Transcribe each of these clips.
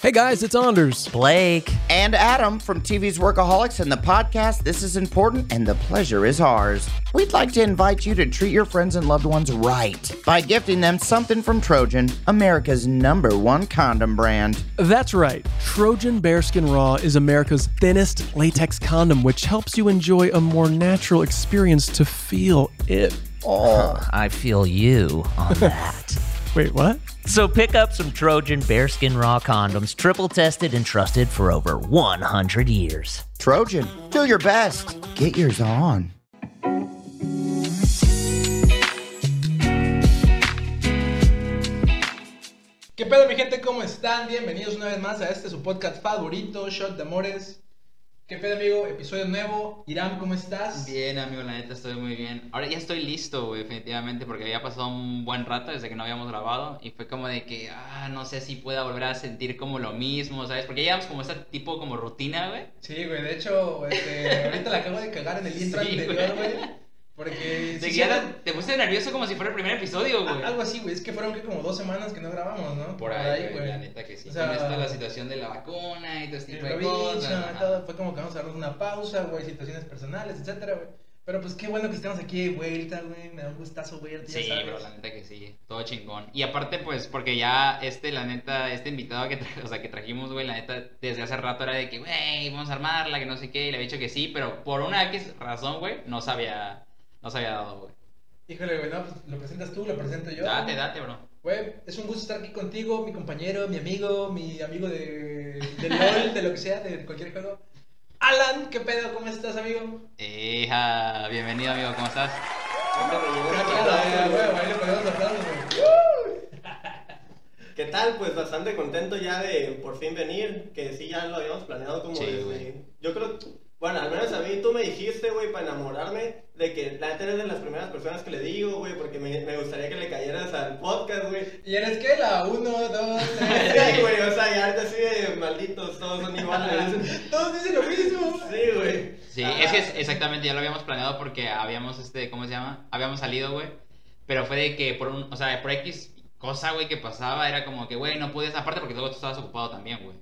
Hey guys, it's Anders. Blake. And Adam from TV's Workaholics and the podcast This Is Important and the Pleasure Is Ours. We'd like to invite you to treat your friends and loved ones right by gifting them something from Trojan, America's number one condom brand. That's right. Trojan Bearskin Raw is America's thinnest latex condom, which helps you enjoy a more natural experience to feel it. Oh, I feel you on that. Wait, what? So pick up some Trojan Bearskin Raw condoms, triple tested and trusted for over 100 years. Trojan, do your best. Get yours on. ¿Qué pedo mi gente? ¿Cómo están? Bienvenidos una vez más a este su podcast favorito, Shot de Amores. ¿Qué pedo amigo? Episodio nuevo. Irán, ¿cómo estás? Bien, amigo, la neta estoy muy bien. Ahora ya estoy listo, güey, definitivamente, porque había pasado un buen rato desde que no habíamos grabado y fue como de que, ah, no sé si pueda volver a sentir como lo mismo, ¿sabes? Porque ya llevamos como ese tipo como rutina, güey. Sí, güey, de hecho, este, ahorita la acabo de cagar en el intro Sí, anterior, güey. Porque... Sí, te, te puse nervioso como si fuera el primer episodio, güey. Algo así, güey. Es que fueron que como dos semanas que no grabamos, ¿no? Por ahí, güey, la neta que sí. O sea, Con esto de la situación de la vacuna y todo este tipo de cosas. todo, fue como que vamos a darnos una pausa, güey, situaciones personales, etcétera, güey. Pero pues qué bueno que estemos aquí de vuelta, güey. Me da un gustazo, güey. Sí, sabes. bro, la neta que sí, todo chingón. Y aparte, pues, porque ya este, la neta, este invitado que, tra- o sea, que trajimos, güey, la neta, desde hace rato era de que, güey, vamos a armarla, que no sé qué, y le había dicho que sí, pero por una X razón, güey, no se había, no se había dado, güey. Híjole, güey, no, pues lo presentas tú, lo presento yo. Date, date, bro. Güey, es un gusto estar aquí contigo, mi compañero, mi amigo, mi amigo de, de LOL, de lo que sea, de cualquier juego. Alan, ¿qué pedo? ¿Cómo estás, amigo? Hija, bienvenido, amigo, ¿cómo estás? ¿Qué tal? Pues bastante contento ya de por fin venir, que sí ya lo habíamos planeado como Sí, desde... güey. Yo creo, bueno, al menos a mí tú me dijiste, güey, para enamorarme, de que la neta eres de las primeras personas que le digo, güey, porque me, me gustaría que le cayeras al podcast, güey. ¿Y eres qué? La 1, 2, 3. Sí, güey, o sea, ya ahorita así de malditos, todos son iguales. Todos dicen lo mismo. Sí, güey. Sí, es que es- exactamente ya lo habíamos planeado porque habíamos, este, ¿cómo se llama? Habíamos salido, güey, pero fue de que por un, o sea, por X cosa, güey, que pasaba, era como que, güey, no puedes, aparte porque luego tú estabas ocupado también, güey.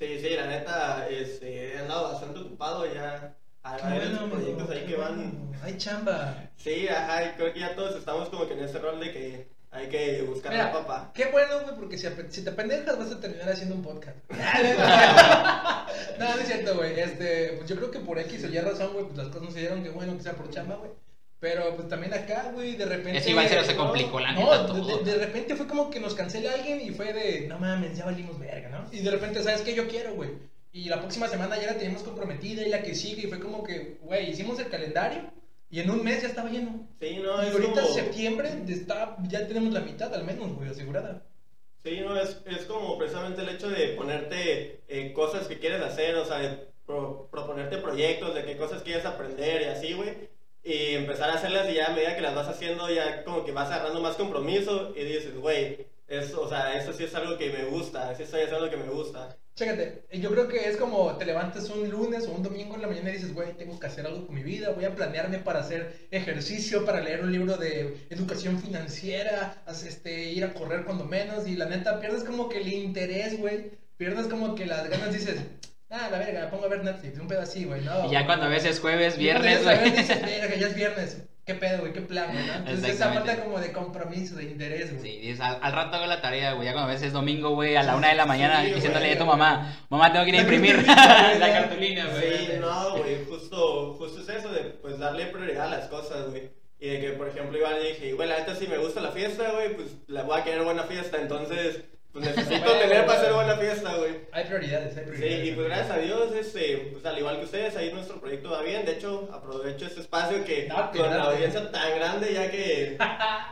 Sí, sí, la neta, este, he andado bastante ocupado ya. Hay varios bueno, proyectos amigo, ahí que van. Hay chamba. Sí, ajá, creo que ya todos estamos como que en ese rol de que hay que buscar Mira, la papa. Qué bueno, güey, porque si, te pendejas vas a terminar haciendo un podcast. no, no es cierto, güey. Este, pues yo creo que por X o Y razón, güey, pues las cosas no se dieron que bueno que sea por chamba, güey. Pero pues también acá, güey, de repente. Es igual se se no, complicó la no, neta de- todo. De, de repente fue como que nos cancela alguien y fue de, no mames, ya valimos verga, ¿no? Y de repente, ¿sabes qué? Yo quiero, güey. Y la próxima semana ya la teníamos comprometida y la que sigue y fue como que, güey, hicimos el calendario y en un mes ya estaba lleno. Sí, no, y es ahorita como... en septiembre está, ya tenemos la mitad al menos, güey, asegurada. Sí, no, es, es como precisamente el hecho de ponerte eh, cosas que quieres hacer, o sea, de pro- proponerte proyectos, de qué cosas quieres aprender y así, güey. Y empezar a hacerlas y ya a medida que las vas haciendo, ya como que vas agarrando más compromiso y dices, güey, eso, o sea, eso sí es algo que me gusta, eso sí es algo que me gusta. Chécate, yo creo que es como te levantas un lunes o un domingo en la mañana y dices, güey, tengo que hacer algo con mi vida, voy a planearme para hacer ejercicio, para leer un libro de educación financiera, este, ir a correr cuando menos, y la neta pierdes como que el interés, güey, pierdes como que las ganas, dices, ah, la verga, me pongo a ver Netflix, un pedo así, güey, no. Y ya cuando ves es jueves, viernes, güey. verga, ya es viernes, qué pedo, güey, qué plan, güey, ¿no? Entonces esa falta como de compromiso, de interés, güey. Sí, dices, al, al rato hago la tarea, güey. Ya cuando ves es domingo, güey, a la una de la mañana, Sí, diciéndole güey. a tu mamá, mamá, tengo que ir a imprimir la cartulina, güey. Sí, no, güey, justo, justo es eso de pues darle prioridad a las cosas, güey. Y de que, por ejemplo, igual dije, güey, la neta si me gusta la fiesta, güey, pues la voy a querer buena fiesta, entonces, pues necesito tener para hacer buena fiesta, güey. Hay prioridades, hay Sí, prioridades. y pues gracias a Dios, este, pues al igual que ustedes, ahí nuestro proyecto va bien. De hecho, aprovecho este espacio que Date, con la audiencia tan grande, ya que,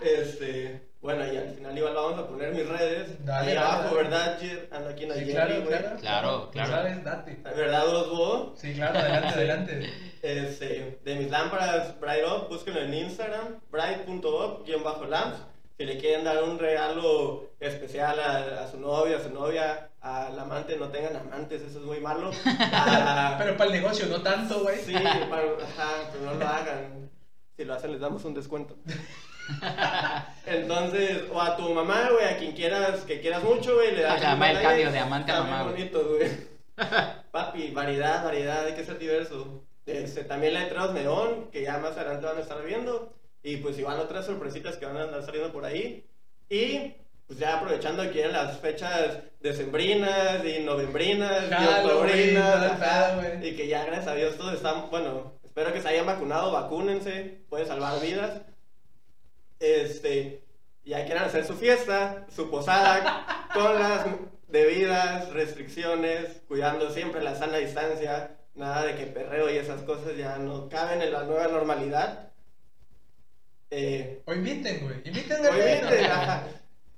este, bueno, y al final igual vamos a poner mis redes. Dale, ahí dale, abajo, dale. ¿verdad? Ando aquí en la Sí, Jerry, claro, güey. claro. Claro, Tú claro. sabes, date. ¿Verdad, Osbo? Sí, claro, adelante, adelante. Este, de mis lámparas Bright Up, búsquenlo en Instagram, bright.up-lamps. Si le quieren dar un regalo especial a, a su novio, a su novia, al amante, no tengan amantes, eso es muy malo. A- Pero para el negocio, no tanto, güey. Sí, para, ajá, pero no lo hagan. Si lo hacen, les damos un descuento. Entonces, o a tu mamá, güey, a quien quieras, que quieras mucho, güey, le das Ajá, el cambio de amante a mamá, bonito, güey. Papi, variedad, variedad, hay que ser diverso. Este, también letreros neón, que ya más adelante van a estar viendo. Y pues igual otras sorpresitas que van a andar saliendo por ahí. Y pues ya aprovechando que vienen las fechas decembrinas y novembrinas y octobrinas. y que ya gracias a Dios todos están, bueno, espero que se hayan vacunado, vacúnense, puede salvar vidas. Este, ya quieran hacer su fiesta, su posada, con las debidas restricciones, cuidando siempre la sana distancia, nada de que perreo y esas cosas ya no caben en la nueva normalidad. Eh, O inviten, güey. Inviten ajá.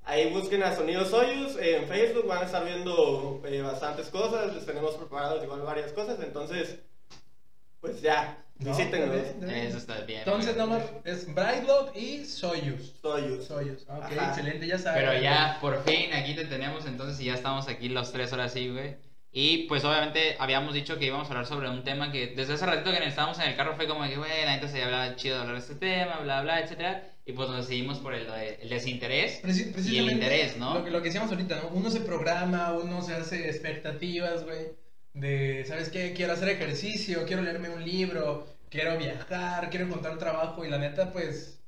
ahí busquen a Sonidos Soyuz en Facebook, van a estar viendo eh, bastantes cosas, les tenemos preparados igual varias cosas, entonces, pues ya, No, bien. Eso está bien. Entonces, nomás es Brightlock y Soyuz. Soyuz. Soyuz. Ok, Ajá. excelente, ya saben. Pero ya, por fin, aquí te tenemos entonces y ya estamos aquí los tres horas sí, güey. Y pues obviamente habíamos dicho que íbamos a hablar sobre un tema que desde hace ratito que estábamos en el carro fue como que, güey, la neta se hablaba chido de hablar de este tema, bla, bla, etcétera. Y pues nos decidimos por el, el desinterés Preci- y el interés, ¿no? Lo que, lo que decíamos ahorita, ¿no? Uno se programa, uno se hace expectativas, güey. De, ¿sabes qué? Quiero hacer ejercicio, quiero leerme un libro, quiero viajar, quiero encontrar trabajo. Y la neta, pues,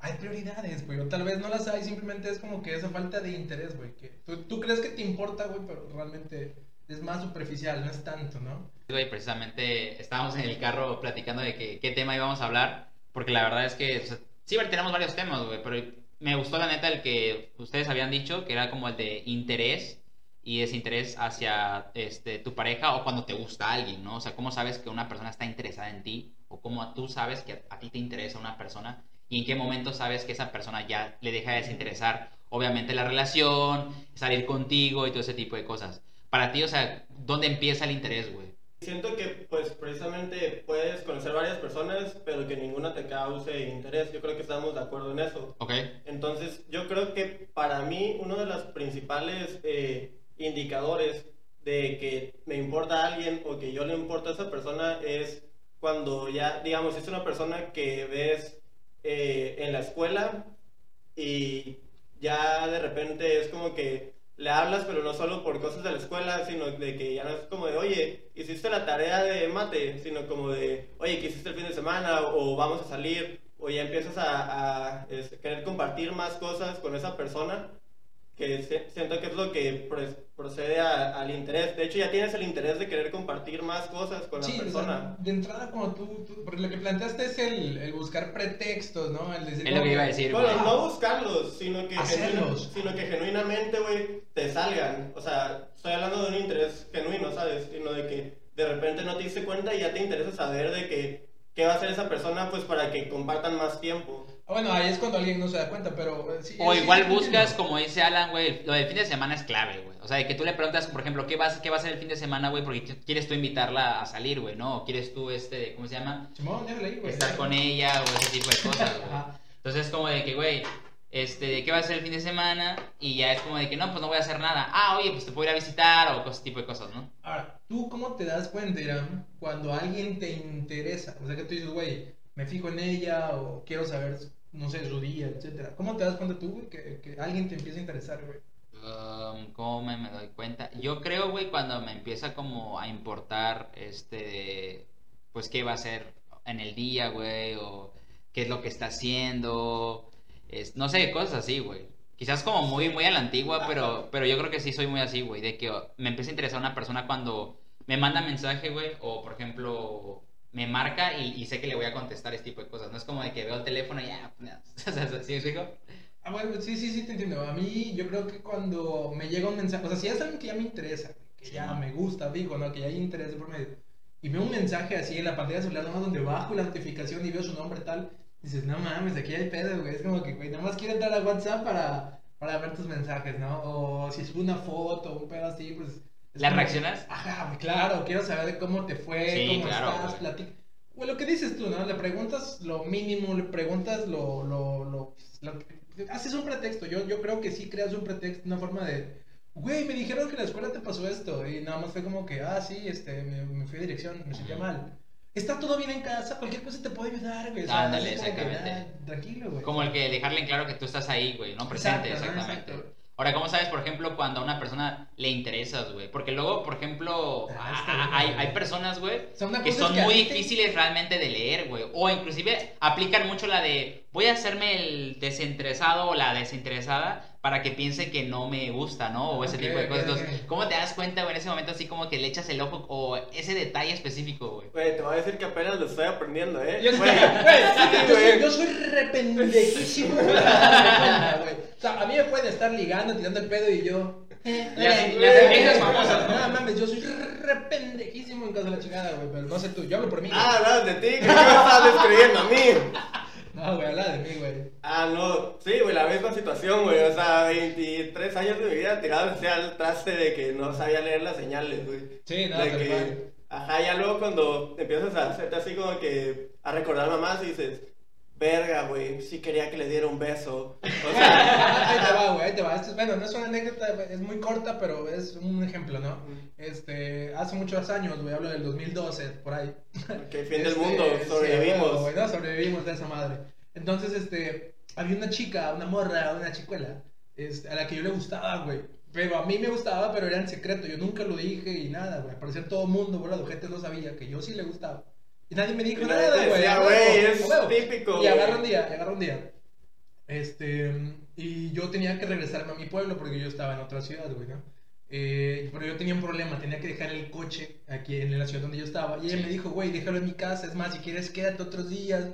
hay prioridades, güey. O tal vez no las hay, simplemente es como que esa falta de interés, güey. Que tú, tú crees que te importa, güey, pero realmente es más superficial, no es tanto, ¿no? Güey, precisamente estábamos en el carro platicando de que- qué tema íbamos a hablar, porque la verdad es que o sea, sí tenemos varios temas, güey, pero me gustó la neta el que ustedes habían dicho, que era como el de interés y desinterés hacia este, tu pareja o cuando te gusta alguien, ¿no? O sea, cómo sabes que una persona está interesada en ti o cómo tú sabes que a, ti te interesa una persona y en qué momento sabes que esa persona ya le deja de desinteresar, obviamente, la relación, salir contigo y todo ese tipo de cosas. Para ti, o sea, ¿dónde empieza el interés, güey? Siento que, pues, precisamente puedes conocer varias personas, pero que ninguna te cause interés. Yo creo que estamos de acuerdo en eso. Ok. Entonces, yo creo que para mí uno de los principales eh, indicadores de que me importa a alguien o que yo le importa a esa persona es cuando ya, digamos, es una persona que ves eh, en la escuela y ya de repente es como que le hablas, pero no solo por cosas de la escuela, sino de que ya no es como de, oye, hiciste la tarea de mate, sino como de, oye, ¿qué hiciste el fin de semana? O vamos a salir, o ya empiezas a, este, querer compartir más cosas con esa persona, que se- siento que es lo que procede a- al interés. De hecho, ya tienes el interés de querer compartir más cosas con Sí, la o persona. sea, de entrada como tú, tú- porque lo que planteaste es el, el buscar pretextos, ¿no? El decir Es lo que iba a decir. Bueno, no buscarlos, sino que, Hacerlos. sino que genuinamente, güey, te salgan. O sea, estoy hablando de un interés genuino, ¿sabes? Sino de que de repente no te diste cuenta y ya te interesa saber de que qué va a hacer esa persona, pues para que compartan más tiempo. Ah, Bueno, ahí es cuando alguien no se da cuenta, pero eh, sí. O sí, igual sí, buscas, como dice Alan, güey, lo del fin de semana es clave, güey. O sea, de que tú le preguntas, por ejemplo, ¿qué, vas, qué va a hacer el fin de semana, güey? Porque qu- quieres tú invitarla a salir, güey, ¿no? O quieres tú, este, ¿cómo se llama? Simón, déjale güey. Estar con ella o ese tipo de cosas, güey. Entonces es como de que, güey, este, ¿de qué va a ser el fin de semana? Y ya es como de que, no, pues no voy a hacer nada. Ah, oye, pues te puedo ir a visitar o ese tipo de cosas, ¿no? Ahora, ¿tú cómo te das cuenta, Irán, cuando alguien te interesa? O sea, que tú dices, güey, me fijo en ella o quiero saber, no sé, su día, etcétera. ¿Cómo te das cuenta tú, güey, que, que alguien te empieza a interesar, güey? Um, ¿Cómo me, me doy cuenta? Yo creo, güey, cuando me empieza como a importar, este, pues qué va a hacer en el día, güey, o qué es lo que está haciendo, es, no sé, cosas así, güey. Quizás como muy, muy a la antigua, pero, pero yo creo que sí soy muy así, güey, de que me empieza a interesar una persona cuando me manda mensaje, güey, o por ejemplo, me marca y, y sé que le voy a contestar este tipo de cosas. No es como de que veo el teléfono y ya, sea, ¿sí me? Ah, bueno, sí, sí, sí, te entiendo. A mí, yo creo que cuando me llega un mensaje, o sea, si es alguien que ya me interesa, que Sí, ya ¿no? me gusta, digo, ¿no? Que ya hay interés por medio, y veo un mensaje así en la pantalla celular, nomás donde bajo la notificación y veo su nombre tal, dices, no mames, aquí hay pedo, güey. Es como que, güey, nada más quiero entrar a WhatsApp para, para ver tus mensajes, ¿no? O si subo una foto, un pedo así, pues. ¿La reaccionas? Ajá, claro, quiero saber de cómo te fue, Sí, cómo claro, estás, güey. platica. Güey, lo que dices tú, ¿no? Le preguntas lo mínimo, le preguntas lo, lo, lo, lo haces un pretexto. Yo, yo creo que sí creas un pretexto, una forma de, güey, me dijeron que en la escuela te pasó esto. Y nada más fue como que, ah, sí, este, me, me fui a dirección, me sentía mal. está todo bien en casa, cualquier cosa te puede ayudar, güey. Ándale, como que, exactamente. ah, Tranquilo, güey. Como el que dejarle en claro que tú estás ahí, güey, no presente, Exacto, ¿no? exactamente. Ahora, ¿cómo sabes, por ejemplo, cuando a una persona le interesas, güey? Porque luego, por ejemplo, Ah, hay, hay personas, güey, O sea, una que son que muy te- difíciles realmente de leer, güey. O inclusive aplican mucho la de voy a hacerme el desinteresado o la desinteresada para que piense que no me gusta, ¿no? O ese tipo de cosas. Entonces. ¿cómo te das cuenta, güey, en ese momento así como que le echas el ojo o ese detalle específico, güey? Güey, te voy a decir que apenas lo estoy aprendiendo, ¿eh? Yo, Güey, güey, sí, yo, soy, güey. yo soy rependejísimo. güey. O sea, a mí me pueden estar ligando, tirando el pedo y yo. Las- las viejas famosas, ¿no? No mames, yo soy rependejísimo en caso de la chingada, güey. Pero no sé tú, yo hablo por mí. Ah, hablas de ti, que me estás describiendo a mí. No, güey, habla de mí, güey. Ah, no, sí, güey, la misma situación, güey. O sea, 23 años de mi vida tirado hacia el traste de que no sabía leer las señales, güey. Sí, no, de que, ajá, ya luego cuando empiezas a hacerte así como que a recordar mamás y dices, verga, güey, sí quería que le diera un beso. O sea, Ahí te va, güey, ahí te va. Esto es- bueno, no es una anécdota, es muy corta, pero es un ejemplo, ¿no? Este, hace muchos años, güey, hablo del 2012, por ahí. que fin del Este, mundo, sí, sobrevivimos. güey, no, sobrevivimos de esa madre. Entonces, este, había una chica, una morra, una chicuela, este, a la que yo le gustaba, güey. Pero a mí me gustaba, pero era en secreto. Yo nunca lo dije y nada, güey. Al parecer todo el mundo, güey, la gente no sabía que yo sí le gustaba. Y nadie me dijo nada, güey. decía, a huevo, güey, es huevo. típico, Y agarra un día, agarra un día. Este, y yo tenía que regresarme a mi pueblo porque yo estaba en otra ciudad, güey, ¿no? Eh, pero yo tenía un problema, tenía que dejar el coche aquí en la ciudad donde yo estaba. Y ella Sí. me dijo, güey, déjalo en mi casa, es más, si quieres quédate otros días.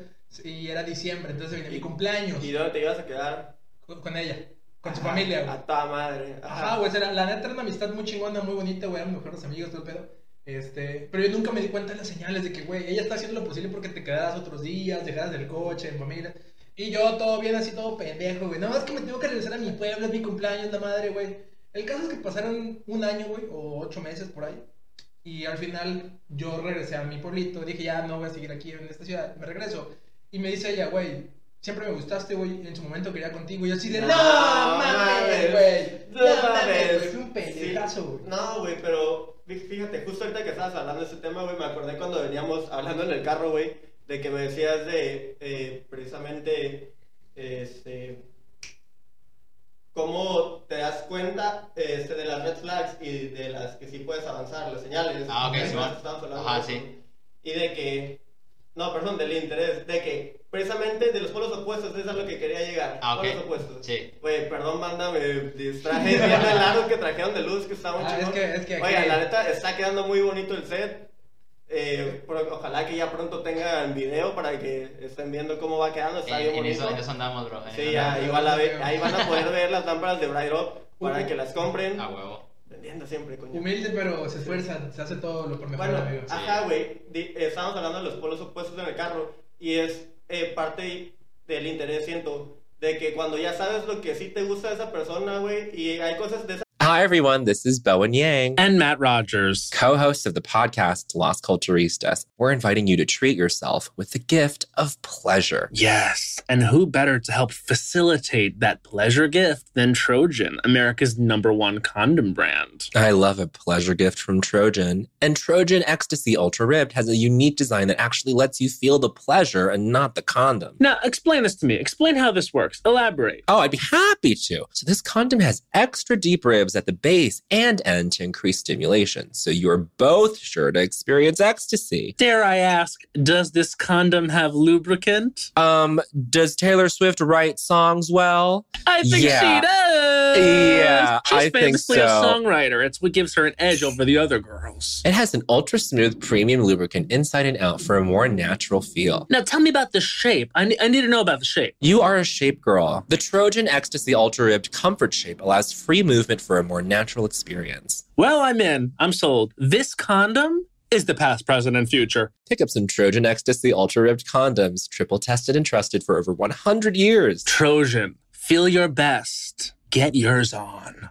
Y era diciembre, entonces venía mi cumpleaños ¿Y dónde te ibas a quedar? con, con ella, con su Ajá, familia, güey. A toda madre. Ajá, güey, era- la neta era una amistad muy chingona, muy bonita, güey, eran mejores amigos, todo el pedo. Este, pero yo nunca me di cuenta de las señales de que, güey, ella está haciendo lo posible porque te quedaras otros días, dejaras el coche, en familia. Y yo todo bien así, todo pendejo, güey. No, es que me tengo que regresar a mi pueblo, es mi cumpleaños, la madre, güey. El caso es que pasaron un año, güey, o ocho meses por ahí. Y al final yo regresé a mi pueblito, dije, ya no voy a seguir aquí en esta ciudad, me regreso. Y me dice ella, güey, siempre me gustaste, güey, en su momento quería contigo. Y yo así de, no, No mames, güey. no No mames, fui un pendejazo, güey. Sí. No, güey, pero fí- fíjate, justo ahorita que estabas hablando de ese tema, güey, me acordé cuando veníamos hablando en el carro, güey, de que me decías de eh, precisamente este cómo te das cuenta este, de las red flags y de las que sí puedes avanzar, las señales. Ah, ok, sí, estábamos hablando Ajá, sí. Y de que, no, perdón, del interés, de que precisamente de los polos opuestos, eso es a lo que quería llegar. Ah, ok. Polos opuestos. Sí. Güey, perdón, banda, me distraje viendo el aro que trajeron de luz, que está muy Ah, chingón. es que- es que aquí- Oigan, la neta, está quedando muy bonito el set. Eh, pro- ojalá que ya pronto tengan video para que estén viendo cómo va quedando. Está En, bien en eso, bonito. en eso andamos, bro. en Sí, eso ya, andamos. igual a ver- ahí van a poder ver las lámparas de Bright Up para Uh. que las compren. A huevo. Siempre, coño. Humilde, pero se esfuerza, se hace todo lo por mejor, Bueno, amigo. ajá, güey. di- Estábamos hablando de los polos opuestos en el carro. Y es eh, parte del interés, siento, de que cuando ya sabes lo que sí te gusta de esa persona, güey, y hay cosas de esa Hi, everyone. This is Bowen Yang, and Matt Rogers. co host of the podcast Lost Culturistas. We're inviting you to treat yourself with the gift of pleasure. Yes, and who better to help facilitate that pleasure gift than Trojan, America's number one condom brand? I love a pleasure gift from Trojan. And Trojan Ecstasy Ultra Ribbed has a unique design that actually lets you feel the pleasure and not the condom. Now, explain this to me. Explain how this works. Elaborate. Oh, I'd be happy to. So, this condom has extra deep ribs at the base and end to increase stimulation. So, you're both sure to experience ecstasy. Dare I ask, does this condom have lubricant? Um, does Taylor Swift write songs well? I think Yeah. she does. Yeah, She's I think basically a songwriter. It's what gives her an edge over the other girls. It has an ultra smooth premium lubricant inside and out for a more natural feel. Now, tell me about the shape. I, ne- I need to know about the shape. You are a shape girl. The Trojan Ecstasy Ultra Ribbed Comfort Shape allows free movement for a more natural experience. Well, I'm in. I'm sold. This condom is the past, present, and future. Pick up some Trojan Ecstasy Ultra Ribbed condoms, triple tested and trusted for over 100 years. Trojan, feel your best. Get yours on.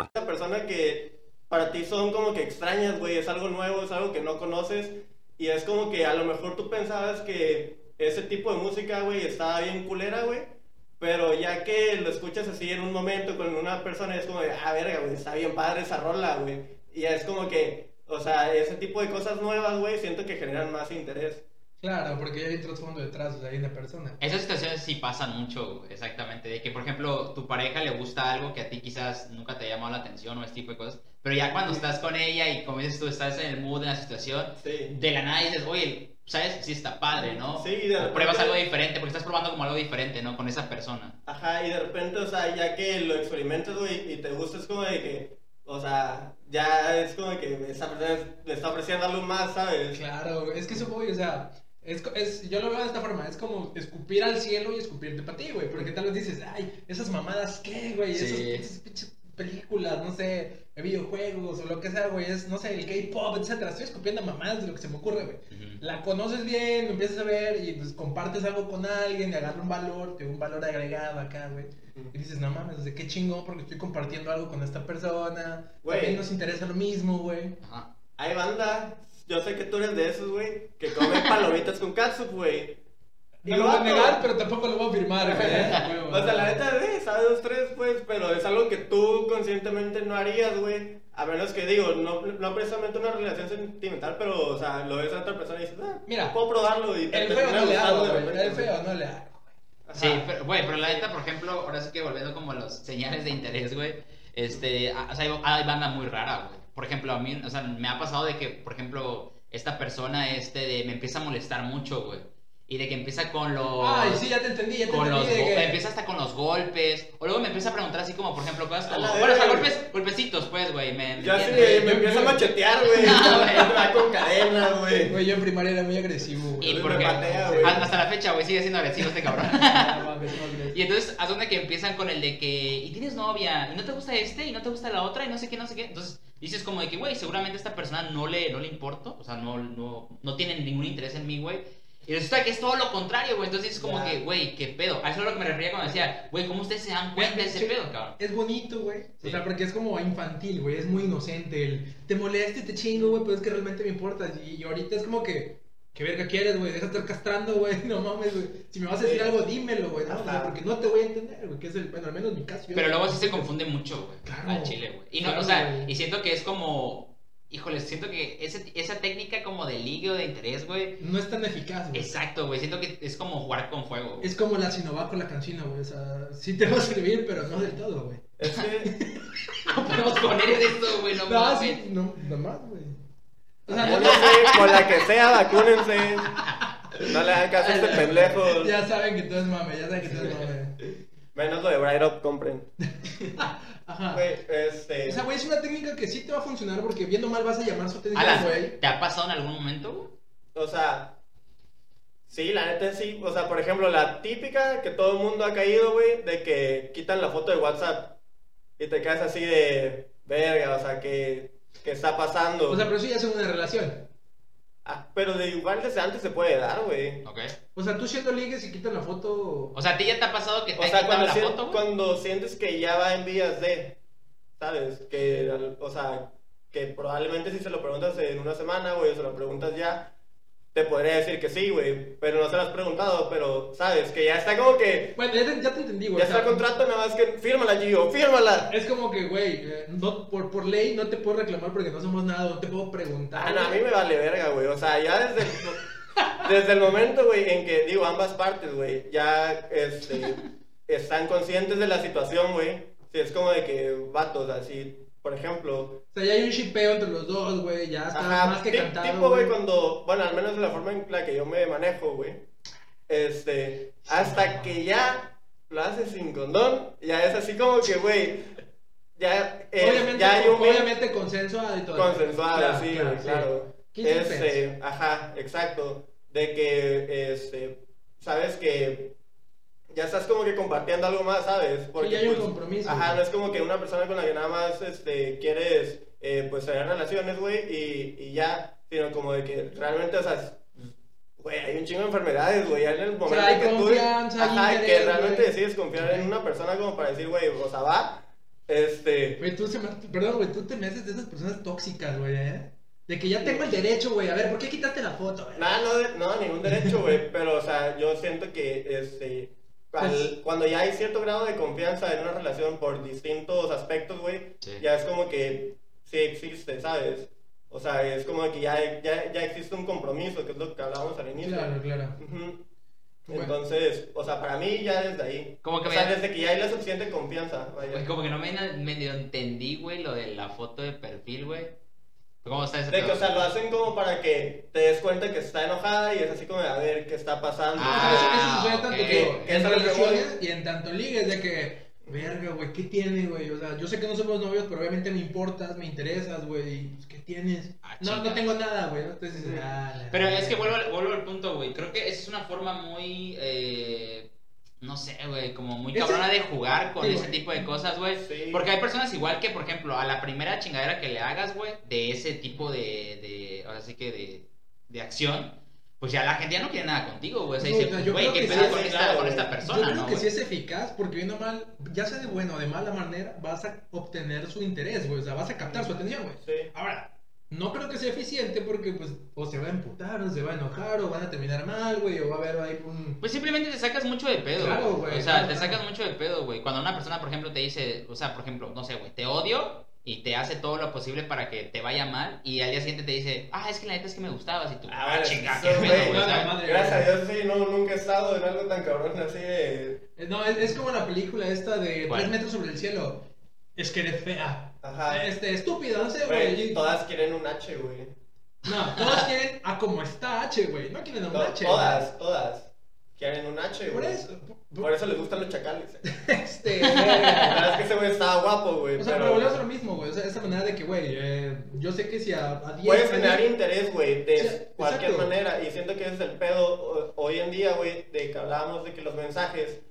Esa persona que para ti son como que extrañas, güey, es algo nuevo, es algo que no conoces y es como que a lo mejor tú pensabas que ese tipo de música, güey, estaba bien culera, güey, pero ya que lo escuchas así en un momento con una persona es como de, ah, verga, güey, está bien padre esa rola, güey, y es como que, o sea, ese tipo de cosas nuevas, güey, siento que generan más interés. Claro, porque ya hay trasfondo detrás, o sea, hay una persona. Esas situaciones sí pasan mucho, exactamente. De que, por ejemplo, tu pareja le gusta algo que a ti quizás nunca te ha llamado la atención o ese tipo de cosas. Pero ya cuando estás con ella y como dices tú, estás en el mood, en la situación, Sí. de la nada dices, oye, ¿sabes? Sí está padre, ¿no? Sí, de O pruebas repente- algo diferente, porque estás probando como algo diferente, ¿no? Con esa persona. Ajá, y de repente, o sea, ya que lo experimentas, güey, y te gusta, es como de que, o sea, ya es como de que esa persona le está ofreciendo algo más, ¿sabes? Claro, es que eso, güey, o sea, es, es, yo lo veo de esta forma, es como escupir al cielo y escupirte para ti, güey, porque tal vez dices, ay, esas mamadas, ¿qué, güey? Sí. Esas, esas pinches películas, no sé, videojuegos o lo que sea, güey, es, no sé, el K-pop, etcétera, estoy escupiendo mamadas de lo que se me ocurre, güey. Ujú. La conoces bien, lo empiezas a ver y pues compartes algo con alguien, le agarra un valor, te da un valor agregado acá, güey. Y dices, no mames, sea, qué chingón porque estoy compartiendo algo con esta persona. Güey. También nos interesa lo mismo, güey. Ajá. Hay banda, yo sé que tú eres de esos, güey, que comen palomitas con catsup, güey. No Y lo voy a negar, pero tampoco lo voy a afirmar, güey. O sea, la neta, de, sabe dos, tres, pues, pero es algo que tú conscientemente no harías, güey. A menos que digo, no, no precisamente una relación sentimental, pero, o sea, lo ves a otra persona y dices, ah, Mira, puedo probarlo y te El feo no le hago, de güey. repente, El feo no le hago. Ajá. Sí, pero, güey, pero la neta, por ejemplo, ahora sí que volviendo como a los señales de interés, güey, este, o sea, hay, hay banda muy rara, güey. Por ejemplo, a mí, o sea, me ha pasado de que, por ejemplo, esta persona, este, de, me empieza a molestar mucho, güey. Y de que empieza con los... Ay, sí, ya te entendí, ya te con los entendí. de go- que- empieza hasta con los golpes o luego me empieza a preguntar así como por ejemplo cosas A como bueno o sea, verga. golpes golpecitos pues güey me, me Ya sí, entiendes? me empieza a machetear, güey. Me va con cadenas, güey. Güey, yo en primaria era muy agresivo, güey. y me porque patea, hasta la fecha güey sigue siendo agresivo este cabrón y entonces haz donde que empiezan con el de que y tienes novia y no te gusta este y no te gusta la otra y no sé qué no sé qué entonces dices como de que güey seguramente a esta persona no le no le importo o sea no no no tiene ningún interés en mí güey y resulta que es todo lo contrario, güey. Entonces es como que, güey, qué pedo. A eso es a lo que me refería cuando decía, güey, ¿cómo ustedes se dan cuenta de ese pedo, cabrón? Es bonito, güey. Sí. O sea, porque es como infantil, güey. Es muy inocente. El, te molesta y te chingo, güey, pero es que realmente me importas. Y, y ahorita es como que, ¿qué verga quieres, güey? Deja de estar castrando, güey. No mames, güey. Si me vas a decir Sí. algo, dímelo, güey. ¿no? O sea, porque no te voy a entender, güey. Que es el, bueno, al menos en mi caso. yo- Pero luego sí se confunde mucho, güey. Claro. Al chile, güey. Y no, Claro, o sea, y siento que es como. Híjole, siento que ese- esa técnica como de ligue o de interés, güey. No es tan eficaz, güey. Exacto, güey. Siento que es como jugar con fuego. güey. Es como la Sinovac con la cancina, güey. O sea, sí te va a servir, pero no del todo, güey. Es que, No podemos poner esto, güey. No, No, sí, no, nada más, güey. Vacúnense, con la que sea, vacúnense. No le hagan caso a este pendejo. ya saben que todo es mame, ya saben que todo es mame. Menos lo de Bright Up, compren. Ajá. Güey, este. O sea, güey, es una técnica que sí te va a funcionar porque viendo mal vas a llamar su atención, Alan, güey. ¿te ha pasado en algún momento, güey? O sea, sí, la neta sí. O sea, por ejemplo, la típica que todo el mundo ha caído, güey, de que quitan la foto de WhatsApp y te quedas así de verga, o sea, que, que está pasando. O sea, pero eso ya es una relación. Ah, pero de igual desde antes se puede dar, güey. Ok. O sea, tú siendo ligues y quitan la foto. O sea, ¿a ti ya te ha pasado que te O han sea, quitado cuando, la sien- foto, güey? cuando sientes que ya va en vías de, ¿sabes? Que, al- o sea, que probablemente si se lo preguntas en una semana, güey, o se lo preguntas ya, te podría decir que sí, güey, pero no se lo has preguntado, pero, ¿sabes? Que ya está como que, Bueno, ya te, ya te entendí, güey. ya o sea, está el contrato, nada más que, fírmala, Gio, fírmala. Es como que, güey, eh, no, por, por ley no te puedo reclamar porque no somos nada, no te puedo preguntar. Ah, no, a mí me vale verga, güey, o sea, ya desde el, desde el momento, güey, en que, digo, ambas partes, güey, ya, este, están conscientes de la situación, güey, si es como de que, vatos, así, por ejemplo, O sea, ya hay un shipeo entre los dos, güey, ya está Ajá, más que cantado. tipo, güey, cuando, bueno, al menos de la forma en la que yo me manejo, güey, este, hasta que ya lo haces sin condón, ya es así como que, güey, ya, eh, obviamente, ya hay un obviamente consensuado y todo. consensuado, Claro, sí, claro, sí. claro. ¿Qué Este, ajá, exacto. De que, este, sabes que ya estás como que compartiendo algo más, ¿sabes? Sí, ya hay un compromiso, Ajá, no es como que una persona con la que nada más, este, quieres, eh, pues, tener relaciones, güey, y, y ya, sino como de que realmente, o sea, güey, hay un chingo de enfermedades, güey, en el momento hay que tú, confianza, hay ajá, interés, que realmente decides confiar en una persona como para decir, güey, o sea, va, este... Güey, tú se me... Perdón, güey, tú te me haces de esas personas tóxicas, güey, ¿eh? De que ya tengo el derecho, güey. A ver, ¿por qué quitaste la foto? güey? No, no, ningún derecho, güey. Pero, o sea, yo siento que este, al- Pues- cuando ya hay cierto grado de confianza en una relación por distintos aspectos, güey, Sí. ya es como que sí existe, ¿sabes? O sea, es como que ya, ya, ya existe un compromiso, que es lo que hablábamos al inicio. Claro, claro. Ujú. Bueno. Entonces, o sea, para mí ya desde ahí. Como que o sea, me- desde que ya hay la suficiente confianza. vaya. Güey, como que no me medio entendí, güey, lo de la foto de perfil, güey. ¿Cómo está ese De que, o sea, lo hacen como para que te des cuenta que está enojada y es así como de a ver qué está pasando. Ah, eso, eso sucede ok. tanto Que- que en relaciones y en tanto ligues de que, verga, güey, ¿qué tiene, güey? O sea, yo sé que no somos novios, pero obviamente me importas, me interesas, güey. pues, ¿Qué tienes? Ah, no, no tengo nada, güey. ¿no? Entonces, ah, la Pero es que vuelvo, al- vuelvo al punto, güey. Creo que esa es una forma muy. eh, no sé, güey. Como muy cabrona de jugar con Sí, ese tipo de cosas, güey. Sí. Porque hay personas igual que, por ejemplo, a la primera chingadera que le hagas, güey, de ese tipo de. de ahora sí que de, de acción. Pues ya la gente ya no quiere nada contigo, güey. O sea, No, dice, güey, creo ¿qué que pedo sí, con, esta, claro, con esta güey. persona, Yo creo no, que güey? sí es eficaz porque bien o mal, ya sea de buena o de mala manera, vas a obtener su interés, güey. O sea, vas a captar su atención, güey. Sí. Ahora, no creo que sea eficiente porque, pues, o se va a emputar, o se va a enojar, o van a terminar mal, güey, o va a haber ahí un... Pues simplemente te sacas mucho de pedo. Claro, güey. O sea, claro, te claro. sacas mucho de pedo, güey. Cuando una persona, por ejemplo, te dice, o sea, por ejemplo, no sé, güey, te odio y te hace todo lo posible para que te vaya mal y al día siguiente te dice, ah, es que la neta es que me gustabas y tú, Ah, ah, chinga, qué güey, pedo, güey. Gracias a Dios, sí, no, nunca he estado en algo tan cabrón así de... Eh, No, es, es como la película esta de ¿Cuál? Tres metros sobre el cielo. Es que eres fea. Ajá. Este, estúpida, no sé, Güey, todas quieren un H, güey. No, todos quieren a como está H, güey. No quieren a un No, H. todas, todas quieren un H, Por güey. eso. Por eso les gustan los chacales. Este. La verga. verdad es que ese güey estaba guapo, güey. O sea, pero pero volvemos a lo mismo, güey. O sea, esa manera de que, güey, eh, yo sé que si a, a 10 Puedes años- generar interés, güey, de cualquier exacto. manera. Y siento que ese es el pedo hoy en día, güey, de que hablábamos de que los mensajes,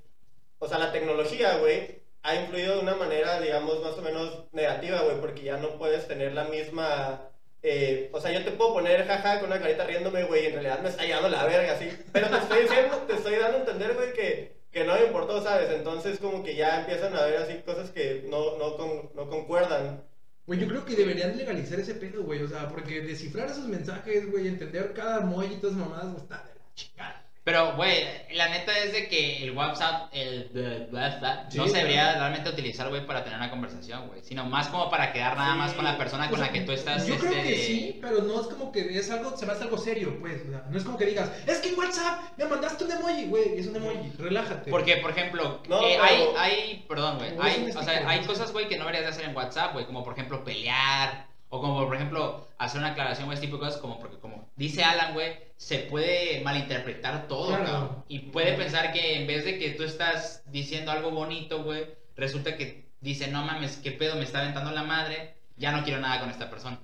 o sea, la tecnología, güey, ha influido de una manera, digamos, más o menos negativa, güey, porque ya no puedes tener la misma... eh, o sea, yo te puedo poner jaja con una carita riéndome, güey, y en realidad me está llevando la verga, así. Pero te estoy diciendo, te estoy dando a entender, güey, que, que no me importó, ¿sabes? Entonces, como que ya empiezan a haber así cosas que no, no, con- no concuerdan. Güey, yo creo que deberían legalizar ese pedo, güey. O sea, porque descifrar esos mensajes, güey, entender cada esas mamadas, está de la chingada. Pero, güey, la neta es de que el WhatsApp, el the WhatsApp, no Sí, se debería realmente utilizar, güey, para tener una conversación, güey. Sino más como para quedar nada Sí. más con la persona con O sea, la que tú estás, Yo creo este, que sí, pero no es como que es algo, se me hace algo serio, pues. O sea, no es como que digas, es que en WhatsApp me mandaste un emoji, güey, es un emoji, relájate. Porque, por ejemplo, No, eh, pero- hay, hay, perdón, güey, hay, o sea, hay ¿no? cosas, güey, que no deberías de hacer en WhatsApp, güey, como por ejemplo pelear, o como por ejemplo hacer una aclaración, güey, tipo de cosas, como porque como dice Alan, güey, se puede malinterpretar todo, Claro. cabrón. Y puede pensar que en vez de que tú estás diciendo algo bonito, güey, resulta que dice, no mames, qué pedo, me está aventando la madre, ya no quiero nada con esta persona.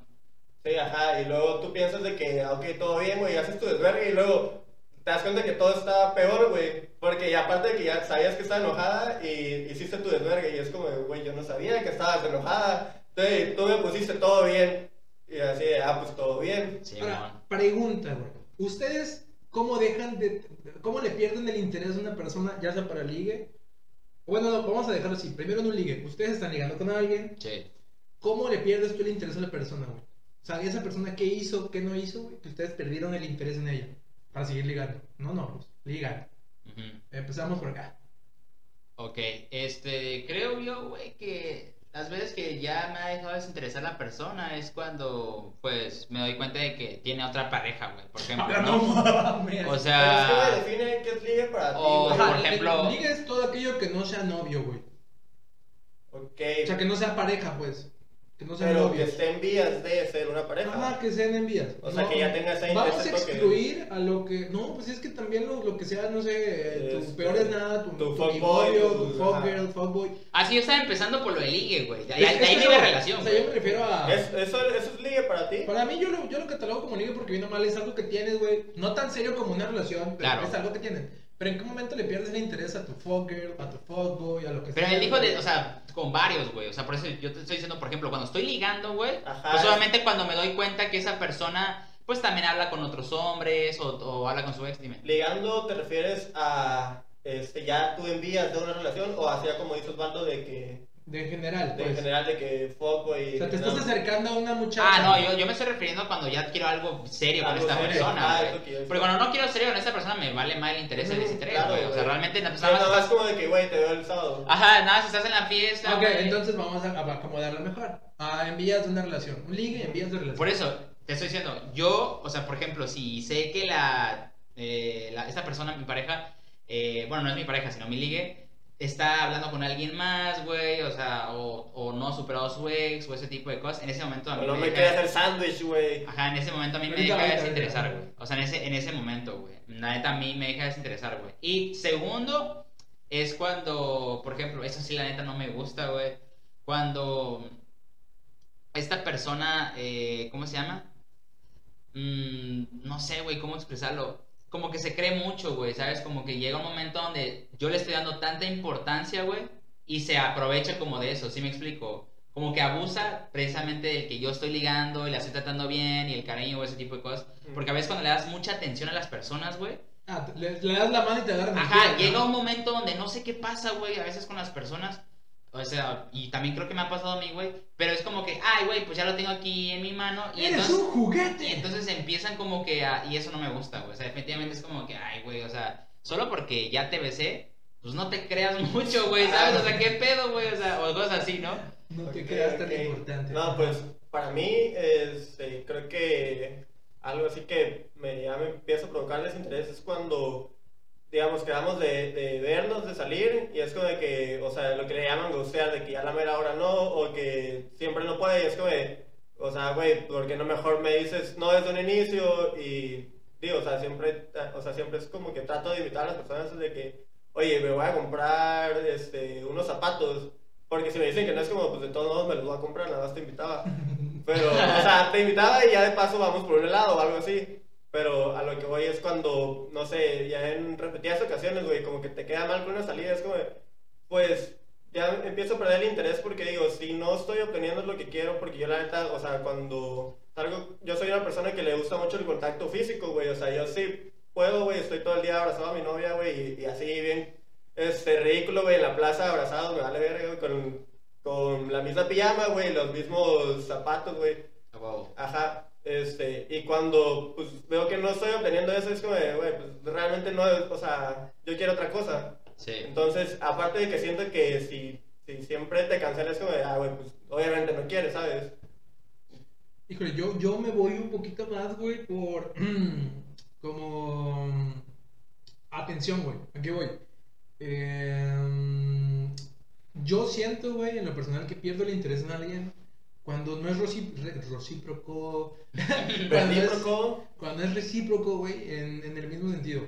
Sí, ajá, y luego tú piensas de que, ok, todo bien, güey, haces tu desvergue y luego te das cuenta que todo está peor, güey, porque y aparte de que ya sabías que estaba enojada y hiciste tu desvergue y es como, güey, yo no sabía que estabas enojada, entonces tú me pusiste todo bien y así, de, ah, pues todo bien. Sí, Ahora, pregunta, güey. ¿Ustedes cómo dejan de. cómo le pierden el interés a una persona, ya sea para ligue? Bueno, no, vamos a dejarlo así. Primero en un ligue. Ustedes están ligando con alguien. Sí. ¿Cómo le pierdes tú el interés a la persona, güey? O sea, esa persona qué hizo, qué no hizo, güey, que ustedes perdieron el interés en ella. Para seguir ligando. No, no, pues. Empezamos por acá. Ok, este, creo yo, güey, que las veces que ya me ha dejado desinteresar la persona es cuando, pues, me doy cuenta de que tiene otra pareja, güey, por ejemplo, Ah, ¿no? mames. O Pero es que, sea, güey, define qué es ligue para ti, O- güey. por ejemplo- Ligue es todo aquello que no sea novio, güey. Ok, O sea, que no sea pareja, pues. Que no sean pero que novios. esté en vías de ser una pareja. Ajá, que sean envías. O sea, que ya tenga ese Vamos a excluir a lo que. No, pues es que también lo, lo que sea, no sé, tu Es- peor es nada, tu, tu tu fuckboy, tu- tu fuckgirl, fuckboy. Así yo estaba empezando por lo de ligue, güey. De ahí, Es- vive relación, O sea, yo me refiero a. ¿Es- eso, ¿Eso es ligue para ti? Para mí, yo lo, yo lo catalogo como ligue porque viene mal, es algo que tienes, güey. No tan serio como una relación, pero Claro. es algo que tienes. Pero en qué momento le pierdes el interés a tu fuckgirl, a tu fuckboy, a lo que Pero sea. él dijo de, güey? o sea, con varios, güey. O sea, por eso yo te estoy diciendo, por ejemplo, cuando estoy ligando, güey, Ajá. pues obviamente cuando me doy cuenta que esa persona, pues también habla con otros hombres o, o habla con su ex, dime. Ligando, ¿te refieres a este, ya tú envías de una relación o hacia como dice Osvaldo de que, De en general, de pues. en general de que foco y... O sea, te estás no, acercando a una muchacha. Ah, no, yo, yo me estoy refiriendo a cuando ya quiero algo serio con Algo esta serio. persona, Ah, Porque cuando no quiero serio con esta persona me vale más el interés del 13, claro, güey. O sea, realmente no, pues, nada más nada más estás- como de que, güey, te veo el sábado. Ajá, nada, si estás en la fiesta, Ok, güey. entonces vamos a, a acomodarla mejor. A envías de una relación. Un ligue y envías de relación. Por eso, te estoy diciendo, yo, o sea, por ejemplo, si sé que la, eh, la- esta persona, mi pareja, eh, bueno, no es mi pareja, sino mi ligue, está hablando con alguien más, güey, o sea, o, o no ha superado a su ex, o ese tipo de cosas, en ese momento a mí O no me deja- hacer sándwich, güey. Ajá, en ese momento a mí me deja ahorita, desinteresar, güey. O sea, en ese, en ese momento, güey. La neta a mí me deja desinteresar, güey. Y segundo, es cuando, por ejemplo, eso sí la neta no me gusta, güey. Cuando esta persona, eh, ¿cómo se llama? Mm, no sé, güey, cómo expresarlo. Como que se cree mucho, güey, ¿sabes? Como que llega un momento donde yo le estoy dando tanta importancia, güey, y se aprovecha como de eso, ¿sí me explico? Como que abusa precisamente del que yo estoy ligando y la estoy tratando bien y el cariño o ese tipo de cosas. Porque a veces cuando le das mucha atención a las personas, güey, Ah, le, le das la mano y te agarran Ajá, llega ¿no? un momento donde no sé qué pasa, güey, a veces con las personas. O sea, y también creo que me ha pasado a mí, güey. Pero es como que, ay, güey, pues ya lo tengo aquí en mi mano. Y ¡Eres entonces, un juguete! y entonces empiezan como que a... Y eso no me gusta, güey. O sea, efectivamente es como que, ay, güey, o sea, solo porque ya te besé, pues no te creas mucho, güey, ¿sabes? O sea, ¿qué pedo, güey? O sea, o cosas así, ¿no? No te creas tan importante. No, pues para mí es, eh, creo que algo así que me, ya me empieza a provocar desinterés es cuando, digamos, quedamos de, de vernos, de salir, y es como de que, o sea, lo que le llaman ghostear, de que ya la mera hora no, o que siempre no puede, y es como de, o sea, güey, ¿por qué no mejor me dices no desde un inicio? Y digo, o sea, siempre, o sea, siempre es como que trato de invitar a las personas de que, oye, me voy a comprar este, unos zapatos. Porque si me dicen que no es como, pues de todos modos me los voy a comprar, nada más te invitaba. Pero, o sea, te invitaba y ya de paso vamos por un helado o algo así. Pero a lo que voy es cuando, no sé, ya en repetidas ocasiones, güey, como que te queda mal con una salida, es como, pues ya empiezo a perder el interés porque digo, si no estoy obteniendo lo que quiero, porque yo la neta, o sea, cuando salgo, yo soy una persona que le gusta mucho el contacto físico, güey, o sea, yo sí puedo, güey, estoy todo el día abrazado a mi novia, güey, y, y así bien, este, ridículo, güey, en la plaza abrazados, me vale verga, güey, con, con la misma pijama, güey, los mismos zapatos, güey. Ajá, este, y cuando pues veo que no estoy obteniendo eso, es como de, güey, pues realmente no, o sea, yo quiero otra cosa. Sí. Entonces, aparte de que siento que si, si siempre te cancelas, como de, ah, güey, pues obviamente no quieres, ¿sabes? Híjole, yo, yo me voy un poquito más, güey, por. como. Atención, güey. Aquí voy. Eh, yo siento, güey, en lo personal que pierdo el interés en alguien cuando no es recíproco. cuando, es, Recíproco. cuando es recíproco, güey, en, en el mismo sentido.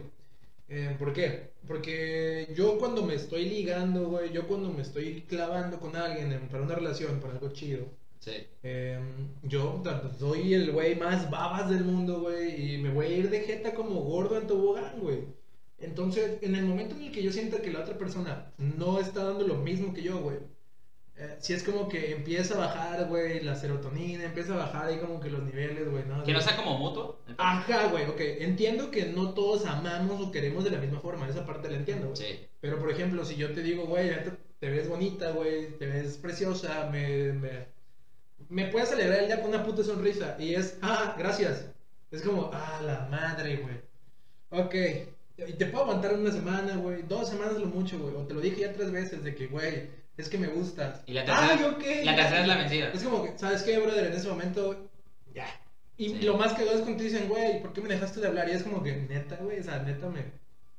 Eh, ¿Por qué? Porque yo cuando me estoy ligando, güey, yo cuando me estoy clavando con alguien en- para una relación, para algo chido, Sí. eh, yo soy el güey más babas del mundo, güey, y me voy a ir de jeta como gordo en tobogán, güey. Entonces, en el momento en el que yo sienta que la otra persona no está dando lo mismo que yo, güey, eh, si es como que empieza a bajar, güey, la serotonina, empieza a bajar ahí como que los niveles, güey, ¿no? Que no sea como mutuo. Ajá, güey, ok. Entiendo que no todos amamos o queremos de la misma forma, esa parte la entiendo, güey. Sí. Pero, por ejemplo, si yo te digo, güey, te ves bonita, güey, te ves preciosa, me, me, me puedes alegrar el día con una puta sonrisa. Y es, ah, gracias. Es como, ah, la madre, güey. Ok. Y te puedo aguantar una semana, güey. Dos semanas lo mucho, güey. O te lo dije ya tres veces de que, güey, es que me gustas. Y la tercera, Ay, ok. la tercera es la vencida. Es como que, ¿sabes qué, brother? En ese momento, ya. Y Sí. lo más que es cuando te dicen, güey, ¿por qué me dejaste de hablar? Y es como que, neta, güey, o sea, neta, me,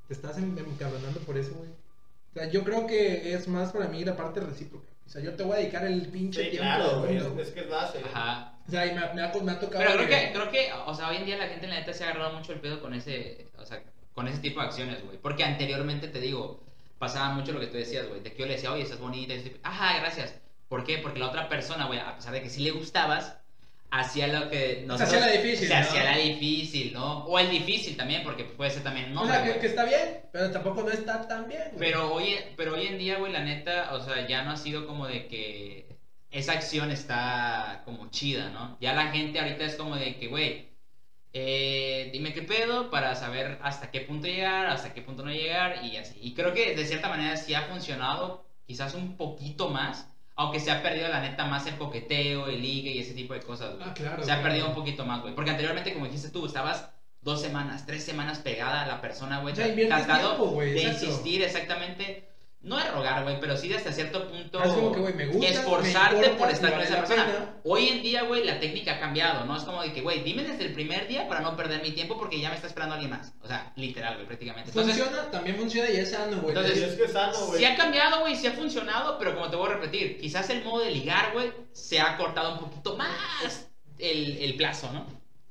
te estás em- encabronando por eso, güey. O sea, yo creo que es más para mí la parte recíproca. O sea, yo te voy a dedicar el pinche Sí, tiempo. claro, güey. Es, es que es base. Ajá. O sea, y me, me ha, me ha tocado. Pero creo que, creo que, o sea, hoy en día la gente, la neta, se ha agarrado mucho el pedo con ese, o sea, con ese tipo de acciones, güey. Porque anteriormente, te digo, pasaba mucho lo que tú decías, güey. De que yo le decía, oye, estás bonita, y ajá, gracias. ¿Por qué? Porque la otra persona, güey, a pesar de que sí le gustabas, hacía lo que Se hacía la difícil, Se ¿no? hacía la difícil, ¿no? O el difícil también, porque puede ser también no. o sea, que, que está bien, pero tampoco no está tan bien. güey. Pero hoy, pero hoy en día, güey, la neta, o sea, ya no ha sido como de que esa acción está como chida, ¿no? Ya la gente ahorita es como de que, güey, eh, dime qué pedo para saber hasta qué punto llegar, hasta qué punto no llegar y así. Y creo que de cierta manera sí ha funcionado, quizás un poquito más, aunque se ha perdido la neta más el coqueteo, el ligue y ese tipo de cosas, güey. Ah, claro. Se ha perdido un poquito más, güey. Porque anteriormente, como dijiste tú, estabas dos semanas, tres semanas pegada a la persona, güey. Inviertes tratado tiempo, güey, de exacto. insistir exactamente. No de rogar, güey, pero sí de hasta cierto punto. Es como que, güey, me gustas, Esforzarte me por estar con vale esa persona. pena. Hoy en día, güey, la técnica ha cambiado, ¿no? Es como de que, güey, dime desde el primer día para no perder mi tiempo porque ya me está esperando alguien más. O sea, literal, güey, prácticamente. Entonces, funciona, también funciona y es sano, güey. Entonces, es que es sano, güey. Sí ha cambiado, güey, sí ha funcionado, pero como te voy a repetir, quizás el modo de ligar, güey, se ha cortado un poquito más el, el plazo, ¿no?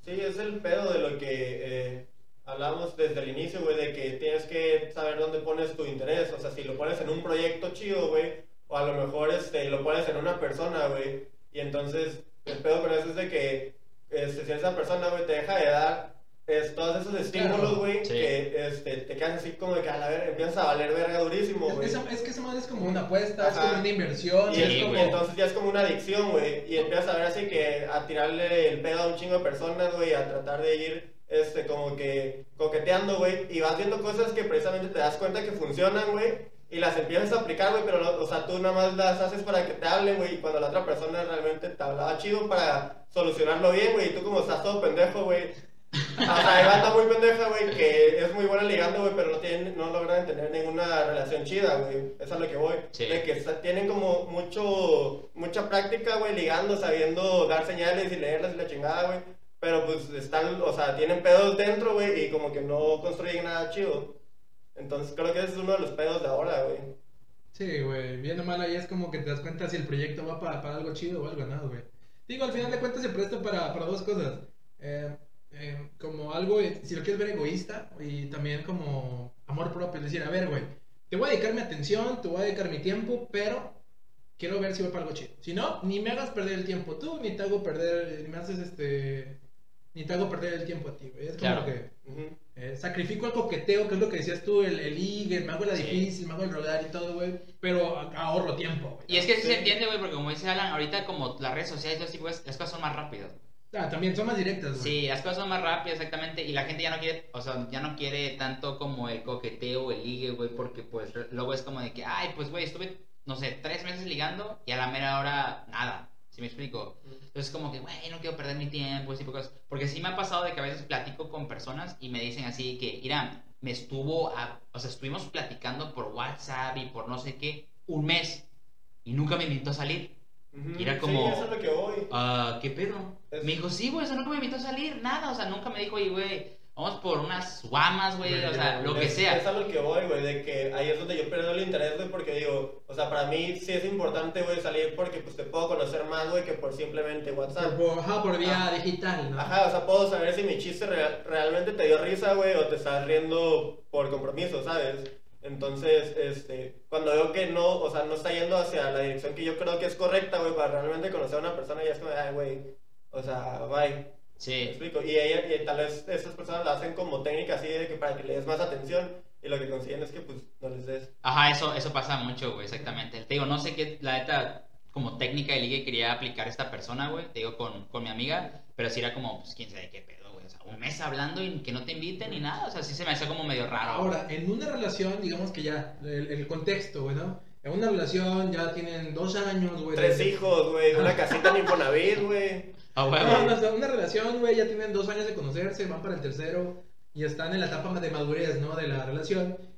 Sí, es el pedo de lo que eh, hablamos desde el inicio, güey, de que tienes que saber dónde pones tu interés. O sea, si lo pones en un proyecto chido, güey, o a lo mejor este, lo pones en una persona, güey. Y entonces, el pedo con eso es de que este, si esa persona, güey, te deja de dar es, todos esos estímulos, Claro. güey, Sí. que este, te quedas así como de que a la verga empiezas a valer verga durísimo, Es, güey. esa- es que esa madre es como una apuesta, es Ajá. como una inversión. Y, es es como... como- entonces ya es como una adicción, güey. Y empiezas a ver así que a tirarle el pedo a un chingo de personas, güey, a tratar de ir, este, como que coqueteando, güey. Y vas viendo cosas que precisamente te das cuenta que funcionan, güey. Y las empiezas a aplicar, güey, pero, o sea, tú nada más las haces para que te hablen, güey. Y cuando la otra persona realmente te hablaba chido para solucionarlo bien, güey. Y tú como estás todo pendejo, güey. O sea, hay banda muy pendeja, güey, que es muy buena ligando, güey, pero no, tienen, no logran tener ninguna relación chida, güey. Eso es a lo que voy. Sí. De que está- tienen como mucho, mucha práctica, güey, ligando, sabiendo dar señales y leerlas y la chingada, güey. Pero pues están, o sea, tienen pedos dentro, güey, y como que no construyen nada chido. Entonces creo que ese es uno de los pedos de ahora, güey. Sí, güey, bien o mal ahí es como que te das cuenta si el proyecto va para, para algo chido o algo no, güey. Digo, al final de cuentas se presta para, para dos cosas. Eh, eh, como algo, si lo quieres ver egoísta y también como amor propio. Es decir, a ver, güey, te voy a dedicar mi atención, te voy a dedicar mi tiempo, pero quiero ver si va para algo chido. Si no, ni me hagas perder el tiempo tú, ni te hago perder, ni me haces este, ni te hago perder el tiempo a ti, güey. Es como Claro. que... Eh, sacrifico el coqueteo, que es lo que decías tú, el, el ligue, me hago la Sí. difícil, me hago el rodar y todo, güey. Pero ahorro tiempo, güey. Y es que sí Sí. se entiende, güey, porque como dice Alan, ahorita como las redes sociales y todo ese tipo de cosas, las cosas son más rápidas. Ah, también son más directas, güey. Sí, las cosas son más rápidas, exactamente, y la gente ya no quiere, o sea, ya no quiere tanto como el coqueteo, el ligue, güey, porque pues luego es como de que, ay, pues, güey, estuve, no sé, tres meses ligando y a la mera hora, nada, ¿sí me explico? Entonces como que, güey, no quiero perder mi tiempo, ese tipo de cosas, porque sí me ha pasado de que a veces platico con personas y me dicen así que, mira, me estuvo, a- o sea, estuvimos platicando por WhatsApp y por no sé qué, un mes, y nunca me invitó a salir. Y era como- Sí, eso es lo que voy. Ah, ¿qué pedo? Es- Me dijo, sí, güey, o sea, nunca me invitó a salir, nada, o sea, nunca me dijo, oye, güey, vamos por unas guamas, güey, o sea, lo que sea. Es a lo que voy, güey, de que ahí es donde yo pierdo el interés, güey, porque digo, o sea, para mí sí es importante, güey, salir porque pues te puedo conocer más, güey, que por simplemente WhatsApp. por- ajá, por vía digital, ¿no? Ajá, o sea, puedo saber si mi chiste real- realmente te dio risa, güey, o te estás riendo por compromiso, ¿sabes? Entonces, este, cuando veo que no, o sea, no está yendo hacia la dirección que yo creo que es correcta, güey, para realmente conocer a una persona, ya es como, ay, güey, o sea, bye. ¿Me Sí, explico? Y, ella, y tal vez esas personas lo hacen como técnica así de que para que le des más atención y lo que consiguen es que pues no les des. ajá, eso, eso pasa mucho, güey, exactamente. Te digo, no sé qué, la neta, como técnica de ligue quería aplicar esta persona, güey, te digo, con, con mi amiga, pero sí era como, pues, quién sabe qué pedo, güey, o sea, un mes hablando y que no te inviten ni nada, o sea, sí se me hacía como medio raro. Ahora, en una relación, digamos que ya, el, el contexto, güey, ¿no? En una relación ya tienen dos años, güey. Tres hijos, güey, una casita en Infonavit, güey. Ah, güey, No, güey. no, o sea, una relación, güey, ya tienen dos años de conocerse, van para el tercero y están en la etapa de madurez, ¿no? De la relación.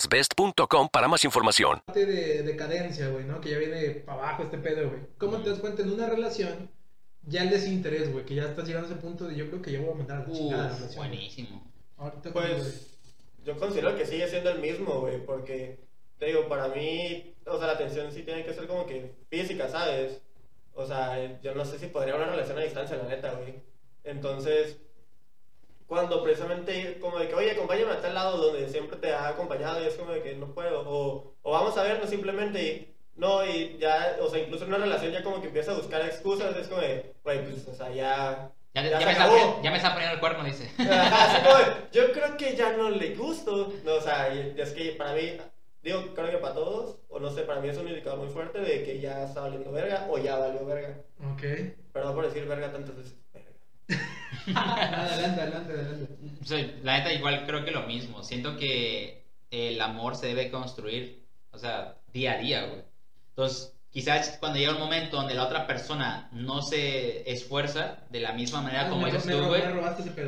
egglandsbest.com para más información. de decadencia, güey, ¿no? Que ya viene para abajo este pedo, güey. ¿Cómo te das cuenta en una relación ya el desinterés, güey? Que ya estás llegando a ese punto de yo creo que ya voy a mandar a la chingada la relación. buenísimo. Ahorita como. Pues yo considero que sigue siendo el mismo, güey, porque te digo, para mí, o sea, la atención sí tiene que ser como que física, ¿sabes? O sea, yo no sé si podría una relación a distancia, la neta, güey. Entonces, cuando precisamente como de que, oye, acompáñame a tal lado donde siempre te ha acompañado y es como de que no puedo, o, o vamos a vernos simplemente y no, y ya, o sea, incluso en una relación ya como que empieza a buscar excusas, es como de, güey, pues, o sea, ya... Ya, ya ya se me está, ya me está poniendo el cuerno, dice. Ajá, así como de, yo creo que ya no le gusto. No, o sea, y es que para mí, digo, creo que para todos, o no sé, para mí es un indicador muy fuerte de que ya está valiendo verga o ya valió verga. Ok. Perdón por decir verga tantas veces. Adelante, adelante, adelante. La neta, igual creo que lo mismo. Siento que el amor se debe construir, o sea, día a día, güey. Entonces, quizás cuando llega un momento donde la otra persona no se esfuerza de la misma manera como Ah, me, dices tú, güey.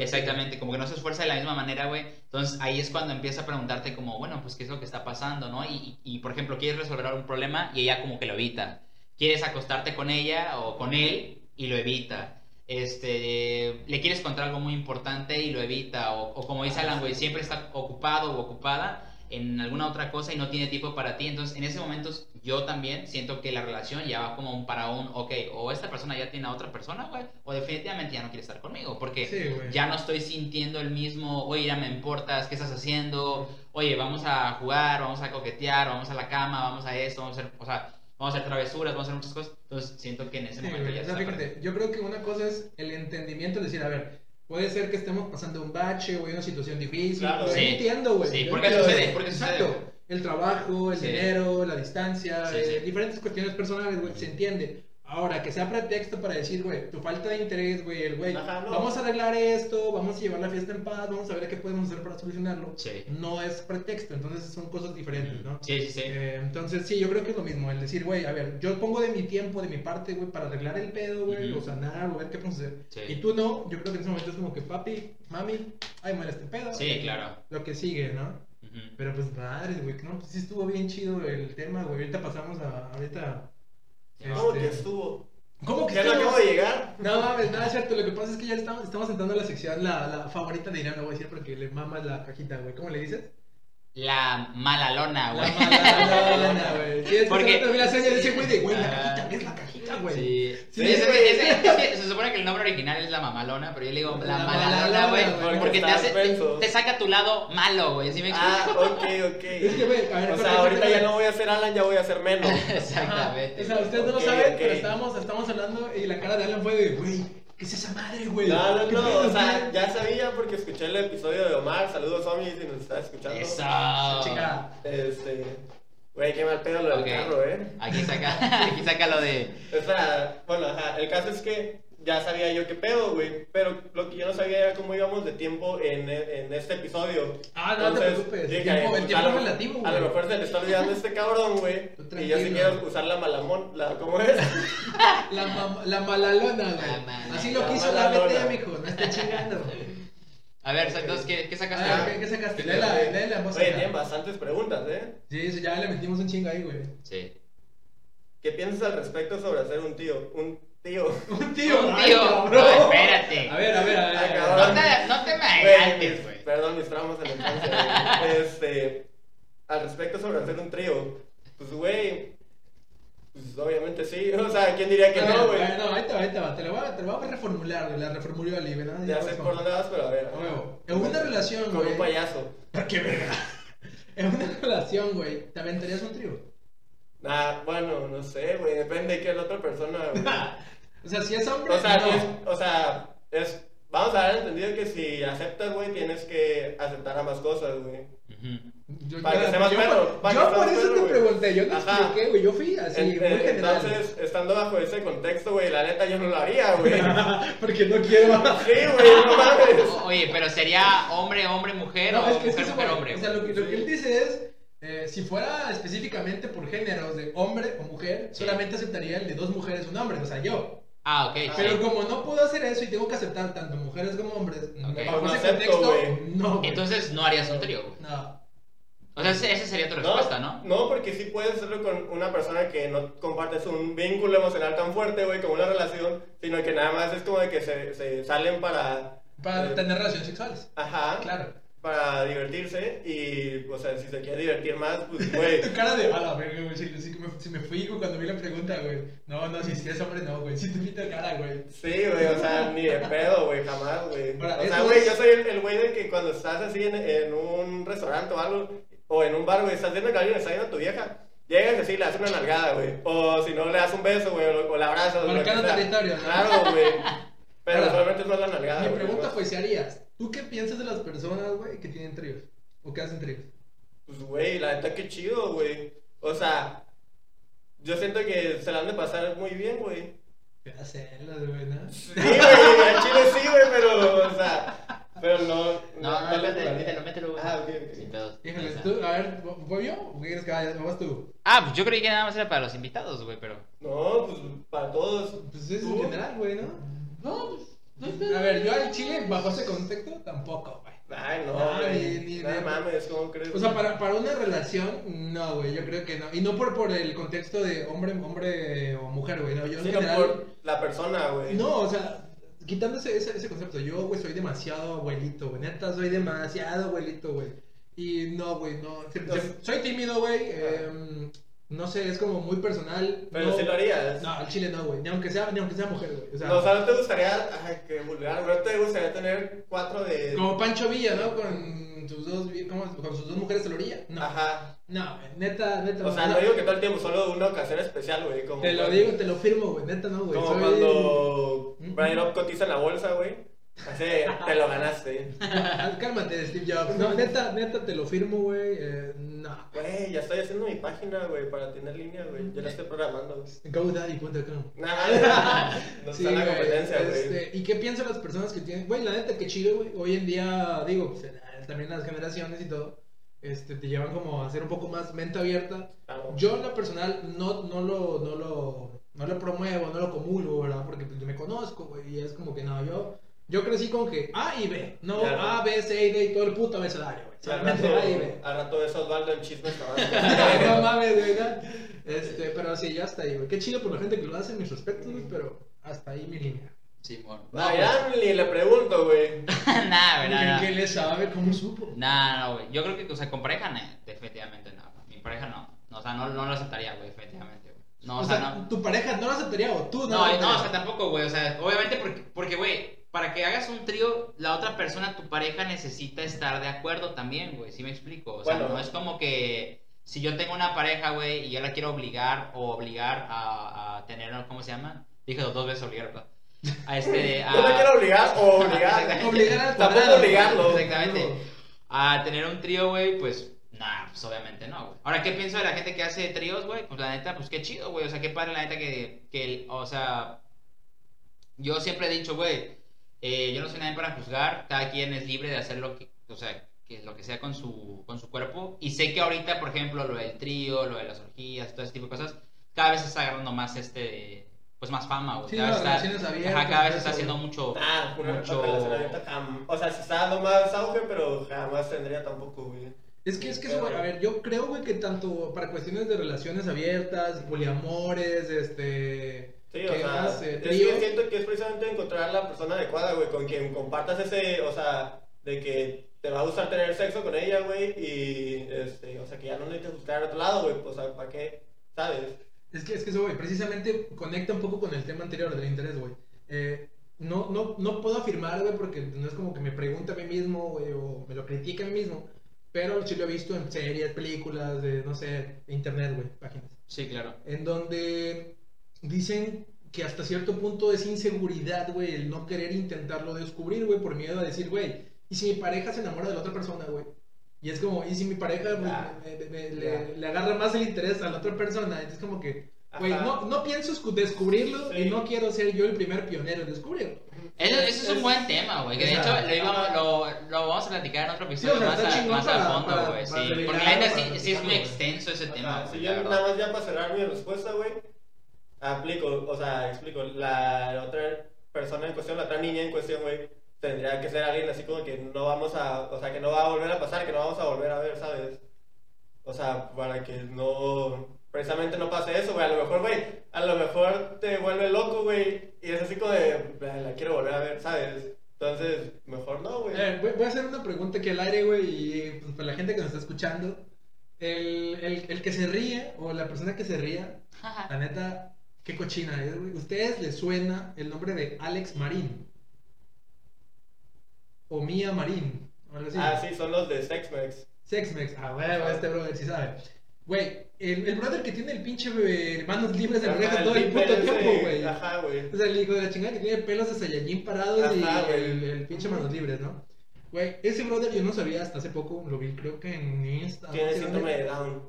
Exactamente, como que no se esfuerza de la misma manera, güey. Entonces ahí es cuando empieza a preguntarte como, bueno, pues qué es lo que está pasando, ¿no? Y, y- y, por ejemplo, quieres resolver un problema y ella como que lo evita. Quieres acostarte con ella o con él y lo evita. Este, le quieres contar algo muy importante y lo evita. O, o como dice Alan, güey, siempre está ocupado o ocupada en alguna otra cosa y no tiene tiempo para ti. Entonces, en ese momento yo también siento que la relación ya va como un para un, ok, o esta persona ya tiene a otra persona, güey, o definitivamente ya no quiere estar conmigo, porque Sí, ya no estoy sintiendo el mismo, oye, ya me importas, ¿qué estás haciendo? Oye, vamos a jugar, vamos a coquetear, vamos a la cama, vamos a esto, vamos a hacer, o sea, vamos a hacer travesuras, vamos a hacer muchas cosas. Entonces, siento que en ese Sí, momento ya O sea, está. fíjate, yo creo que una cosa es el entendimiento, es decir, a ver, puede ser que estemos pasando un bache o una situación difícil. Claro. Sí. entiendo, güey. Sí, porque entiendo, sucede, porque sucede, Exacto. güey. El trabajo, el Sí. dinero, la distancia, Sí, eh, sí. diferentes cuestiones personales, güey, se entiende. Ahora, que sea pretexto para decir, güey, tu falta de interés, güey, el güey, Ajá, no. vamos a arreglar esto, vamos a llevar la fiesta en paz, vamos a ver qué podemos hacer para solucionarlo. Sí. No es pretexto, entonces son cosas diferentes, ¿no? Sí, sí, sí. Eh, entonces, sí, yo creo que es lo mismo, el decir, güey, a ver, yo pongo de mi tiempo, de mi parte, güey, para arreglar el pedo, güey, o sanar, o ver qué podemos hacer. Sí. Y tú no, yo creo que en ese momento es como que, papi, mami, ay, muere este pedo. Sí, claro. Lo que sigue, ¿no? Pero pues, madre, güey, no, pues sí estuvo bien chido el tema, güey. Ahorita pasamos a, ahorita... ¿Cómo este, que estuvo? ¿Cómo que Ya no acabo de llegar. No mames, nada es cierto. Lo que pasa es que ya estamos, estamos entrando a la sección, la, la favorita de Irán, no voy a decir porque le mama la cajita, güey. ¿Cómo le dices? La malalona, La güey. malalona, güey. Sí, es que Porque- la seña y dice, güey, de, güey, la Ah. cajita, es la cajita, güey. Sí. Sí, Ese- güey. ese- es que se supone que el nombre original es la mamalona, pero yo le digo la, La malalona, malalona, güey. Porque te, hace, te, te saca tu lado malo, güey. ¿Sí me Ah, ok, ok. Es que, güey, a ver, o sea, ahorita ya no voy a ser Alan, ya voy a ser menos. Ajá. Exactamente. O sea, ustedes no lo saben, pero estábamos, estábamos hablando y la cara de Alan fue de, güey, ¿qué es esa madre, güey? No, no, ¿Qué no, o sea, ya sabía porque escuché el episodio de Omar. Saludos, Omi, si nos estás escuchando. Eso. Chica. Este. Güey, qué mal pedo lo del carro, eh. Aquí saca, aquí saca lo de. Espera, bueno, ajá, el caso es que ya sabía yo qué pedo, güey. Pero lo que yo no sabía era cómo íbamos de tiempo en, en este episodio. Ah, no te preocupes, el dije, tiempo- el tiempo a relativo, A güey. lo mejor se le está olvidando este cabrón, güey. Y yo sí quiero usar la malamón, la, ¿cómo es? La, mam- la malalona, güey. La. Así lo La quiso la malalona. BT, mijo. No esté chingando. A ver, entonces, ¿qué, qué sacaste? Ah, ¿qué, qué sacaste? Léela, léela en voz Oye, tienen bastantes preguntas, ¿eh? Sí, sí, ya le metimos un chingo ahí, güey. Sí. ¿Qué piensas al respecto sobre hacer un tío? Un tío. Un tío, Un tío. No, espérate. A ver, a ver, a ver. A. No te, no te me Güey, adelantes, mis- güey. Perdón, mis traumas en la infancia. güey. este, al respecto sobre hacer un trío, pues, güey, pues obviamente sí. O sea, ¿quién diría que A no, güey? No, ahí te va, ahí te va. Te lo voy a, te lo voy a reformular, güey. La reformuló Ali, güey. ¿no? Ya sé por dónde vas, pero a ver. A huevo. En una relación, Con güey. un payaso. ¡Qué verga! En una relación, güey, ¿te aventarías un trío? Nah, bueno, no sé, güey. Depende de qué es la otra persona, güey. O sea, si es hombre, O sea, no. es, o sea, es vamos a dar entendido que si aceptas, güey, tienes que aceptar ambas cosas, güey. Yo, Para que sea más yo- perro, para yo que por eso perro, te pregunté, yo te Ajá. expliqué, güey. Yo fui así, En- muy en- general. Entonces, estando bajo ese contexto, güey, la neta yo no lo haría, güey. Porque no quiero. Sí, güey, no mames. Oye, pero sería hombre, hombre, mujer No, o es que es mujer, eso, mujer, hombre. O sea, lo que, lo que él dice es, eh, si fuera específicamente por géneros de hombre o mujer, solamente aceptaría el de dos mujeres un hombre, o sea, yo. Ah, ok. Pero sí. como no puedo hacer eso y tengo que aceptar tanto mujeres como hombres, No ese acepto, no. Entonces no harías un trío, güey. No. O sea, ese- esa sería tu respuesta, ¿no? No, porque sí puedes hacerlo con una persona que no compartes un vínculo emocional tan fuerte, güey, como una relación, sino que nada más es como de que se, se salen para... Para eh, tener relaciones sexuales. Ajá. Claro. Para divertirse y, o sea, si se quiere divertir más, pues, güey. Tu cara de, a la verga, güey, si, si me, si me fui cuando vi la pregunta, güey. No, no, si, si es hombre, no, güey. Si te tu cara, güey. Sí, güey, o sea, ni de pedo, güey, jamás, güey. O sea, güey, es- yo soy el güey de que cuando estás así en, en un restaurante o algo, o en un bar, güey, estás viendo que alguien está viendo a tu vieja, llegas así, le das una nalgada, güey. O si no, le das un beso, güey, o, o la abrazas. Marcando territorio. Claro, güey. Pero Ahora, solamente es más la nalgada, Mi pregunta fue si harías. ¿Tú qué piensas de las personas, güey, que tienen tríos? ¿O que hacen tríos? Pues, güey, la neta, qué chido, güey. O sea, yo siento que se la han de pasar muy bien, güey. ¿Qué hacerlas, güey, no? Sí, güey, al chile sí, güey, pero, o sea, pero no. No, no, le- mételo, mételo, mételo, güey. Ah, ok, ok. Sin pedos. Híjole, tú, a ver, ¿voy yo? ¿O qué quieres que vaya? ¿O vas tú? Ah, pues yo creí que nada más era para los invitados, güey, pero. No, pues para todos. Pues es en general, güey, ¿no? No, pues. A ver, yo al chile, bajo ese contexto, tampoco, güey. Ay, no, No, güey. ni- ni no de- mames, ¿cómo crees? O sea, para, para una relación, no, güey, yo creo que no. Y no por, por el contexto de hombre, hombre o mujer, güey, no. Yo Sino general. por la persona, güey. No, o sea, quitando ese, ese, concepto, yo, güey, soy demasiado abuelito, güey. Neta, soy demasiado abuelito, güey. Y no, güey, no. se- se- soy tímido, güey. em, no sé, es como muy personal. Pero no, sí lo harías. No, al chile no, güey. Ni aunque sea, ni aunque sea mujer, güey. O sea, No, o sea, no te gustaría. Ay, qué vulgar. ¿No te gustaría tener cuatro de. como Pancho Villa, ¿no? Con sus dos, ¿cómo? con sus dos mujeres a la orilla. No, Ajá. no, güey, neta, neta. O sea, no digo que todo el tiempo, solo una ocasión especial, güey. Como Te lo digo, te lo firmo, güey. Neta, no, güey. Como soy- cuando. Brian Up cotiza en la bolsa, güey. Así, te lo ganaste. Ah, Cálmate, Steve Jobs. No, neta, neta, te lo firmo, güey. Eh, no. Güey, ya estoy haciendo mi página, güey, para tener línea, güey. Ya la estoy programando. GoDaddy.com. Nah, no Sí, está la competencia, güey. este, ¿Y qué piensan las personas que tienen? Güey, la neta, qué chido, güey. Hoy en día, digo, pues, también las generaciones y todo, este, te llevan como a ser un poco más mente abierta. Claro. Yo, en lo personal, no, no, lo, no, lo, no lo promuevo, no lo comulgo, ¿verdad? Porque pues, yo me conozco, güey, y es como que no, yo, yo crecí con que A y B, no Claro. A, B, C y D y todo el puto abecedario, güey. Sí, al Solamente rato, A y B. al rato es Osvaldo en chismes no mames, güey. Este, pero sí, ya hasta ahí, güey. Qué chido por la gente que lo hace, mis respetos, güey, pero hasta ahí mi línea. Simón. No, ya ni le pregunto, güey. Nah, güey, nah, nah. ¿Qué le sabe? ¿Cómo supo? Nah, no, güey. Yo creo que, o sea, con pareja, no, definitivamente no. Mi pareja no. No, O sea, no, no lo aceptaría, güey, definitivamente, güey. No, o, o sea, sea, no. tu pareja no lo aceptaría o tú no, No, no, o sea, tampoco, güey. O sea, obviamente porque, porque, güey, para que hagas un trío, la otra persona, tu pareja, necesita estar de acuerdo también, güey. ¿Sí me explico? O sea, Bueno. no es como que si yo tengo una pareja, güey, y yo la quiero obligar o obligar a, a tener, ¿cómo se llama? Dije dos veces obligar, ¿verdad? A este, a... No me quiero obligar o obligar. Obligar al Tampoco obligarlo. Exactamente. A tener un trío, güey, pues, nah, pues obviamente no, güey. Ahora, ¿qué pienso de la gente que hace tríos, güey? Pues la neta, pues qué chido, güey. O sea, qué padre la neta que, que o sea, yo siempre he dicho, güey, eh, yo no soy nadie para juzgar, cada quien es libre de hacer lo que, o sea, que lo que sea con su, con su cuerpo. Y sé que ahorita, por ejemplo, lo del trío, lo de las orgías, todo ese tipo de cosas, cada vez se está agarrando más este, pues más fama, güey. Sí, cada, vez está, relaciones abiertas, ajá, cada vez está haciendo mucho, Ah, una mucho... O sea, se está dando más auge, pero jamás tendría tampoco, güey. Es que, es que, eso, a ver, yo creo, güey, que tanto para cuestiones de relaciones abiertas, poliamores, este... Sí, o ¿qué sea? Eh, es que siento que es precisamente encontrar la persona adecuada, güey, con quien compartas ese, o sea, de que te va a gustar tener sexo con ella, güey, y, este, o sea, que ya no necesitas buscar a otro lado, güey, pues, ¿para qué? ¿Sabes? Es que, es que eso, güey, precisamente conecta un poco con el tema anterior del interés, güey. Eh, no, no, no puedo afirmar, güey, porque no es como que me pregunte a mí mismo, güey, o me lo critique a mí mismo, pero sí lo he visto en series, películas, de, no sé, internet, güey, páginas. Sí, claro. en donde dicen que hasta cierto punto es inseguridad, güey, el no querer intentarlo descubrir, güey, por miedo a decir, güey, ¿y si mi pareja se enamora de la otra persona, güey? Y es como, ¿y si mi pareja Ah, me- me- me- ya. le, le agarra más el interés a la otra persona? Entonces como que, güey, no, no pienso escu- descubrirlo Sí. y no quiero ser yo el primer pionero en descubrirlo. Eso, eso es un buen tema, güey. Que de hecho lo, íbamos- lo, lo vamos a platicar en otro episodio Sí, o sea, más, a, chingón más para- a fondo, güey. Sí. Porque la neta sí, sí es muy extenso ese tema. Si verdad. nada más ya para cerrar mi respuesta, güey, aplico, o sea, explico, la otra persona en cuestión, la otra niña en cuestión, güey, tendría que ser alguien así como que no vamos a, o sea, que no va a volver a pasar, que no vamos a volver a ver, ¿sabes? O sea, para que no, precisamente no pase eso, güey, a lo mejor, güey, a lo mejor te vuelve loco, güey, y es así como de, "Ah, la quiero volver a ver, ¿sabes? Entonces, mejor no, güey. Ver, voy, voy a hacer una pregunta aquí al aire, güey, y pues, para la gente que nos está escuchando. El, el, el que se ríe, o la persona que se ría, la neta, qué cochina es, güey. ¿Ustedes les suena el nombre de Alex Marín? O Mía Marín, así. Ah, sí, son los de Sexmex. Sexmex, ah, güey, este brother sí sabe. Güey, el, el brother que tiene el pinche eh, manos libres de Ajá, orejas todo el puto tiempo, güey. Ajá, güey. O sea, el hijo de la chingada que tiene pelos de Saiyajin parados y Ajá, el, el pinche manos libres, ¿no? Güey, ese brother yo no sabía hasta hace poco, lo vi creo que en Insta. Tiene síndrome de Down.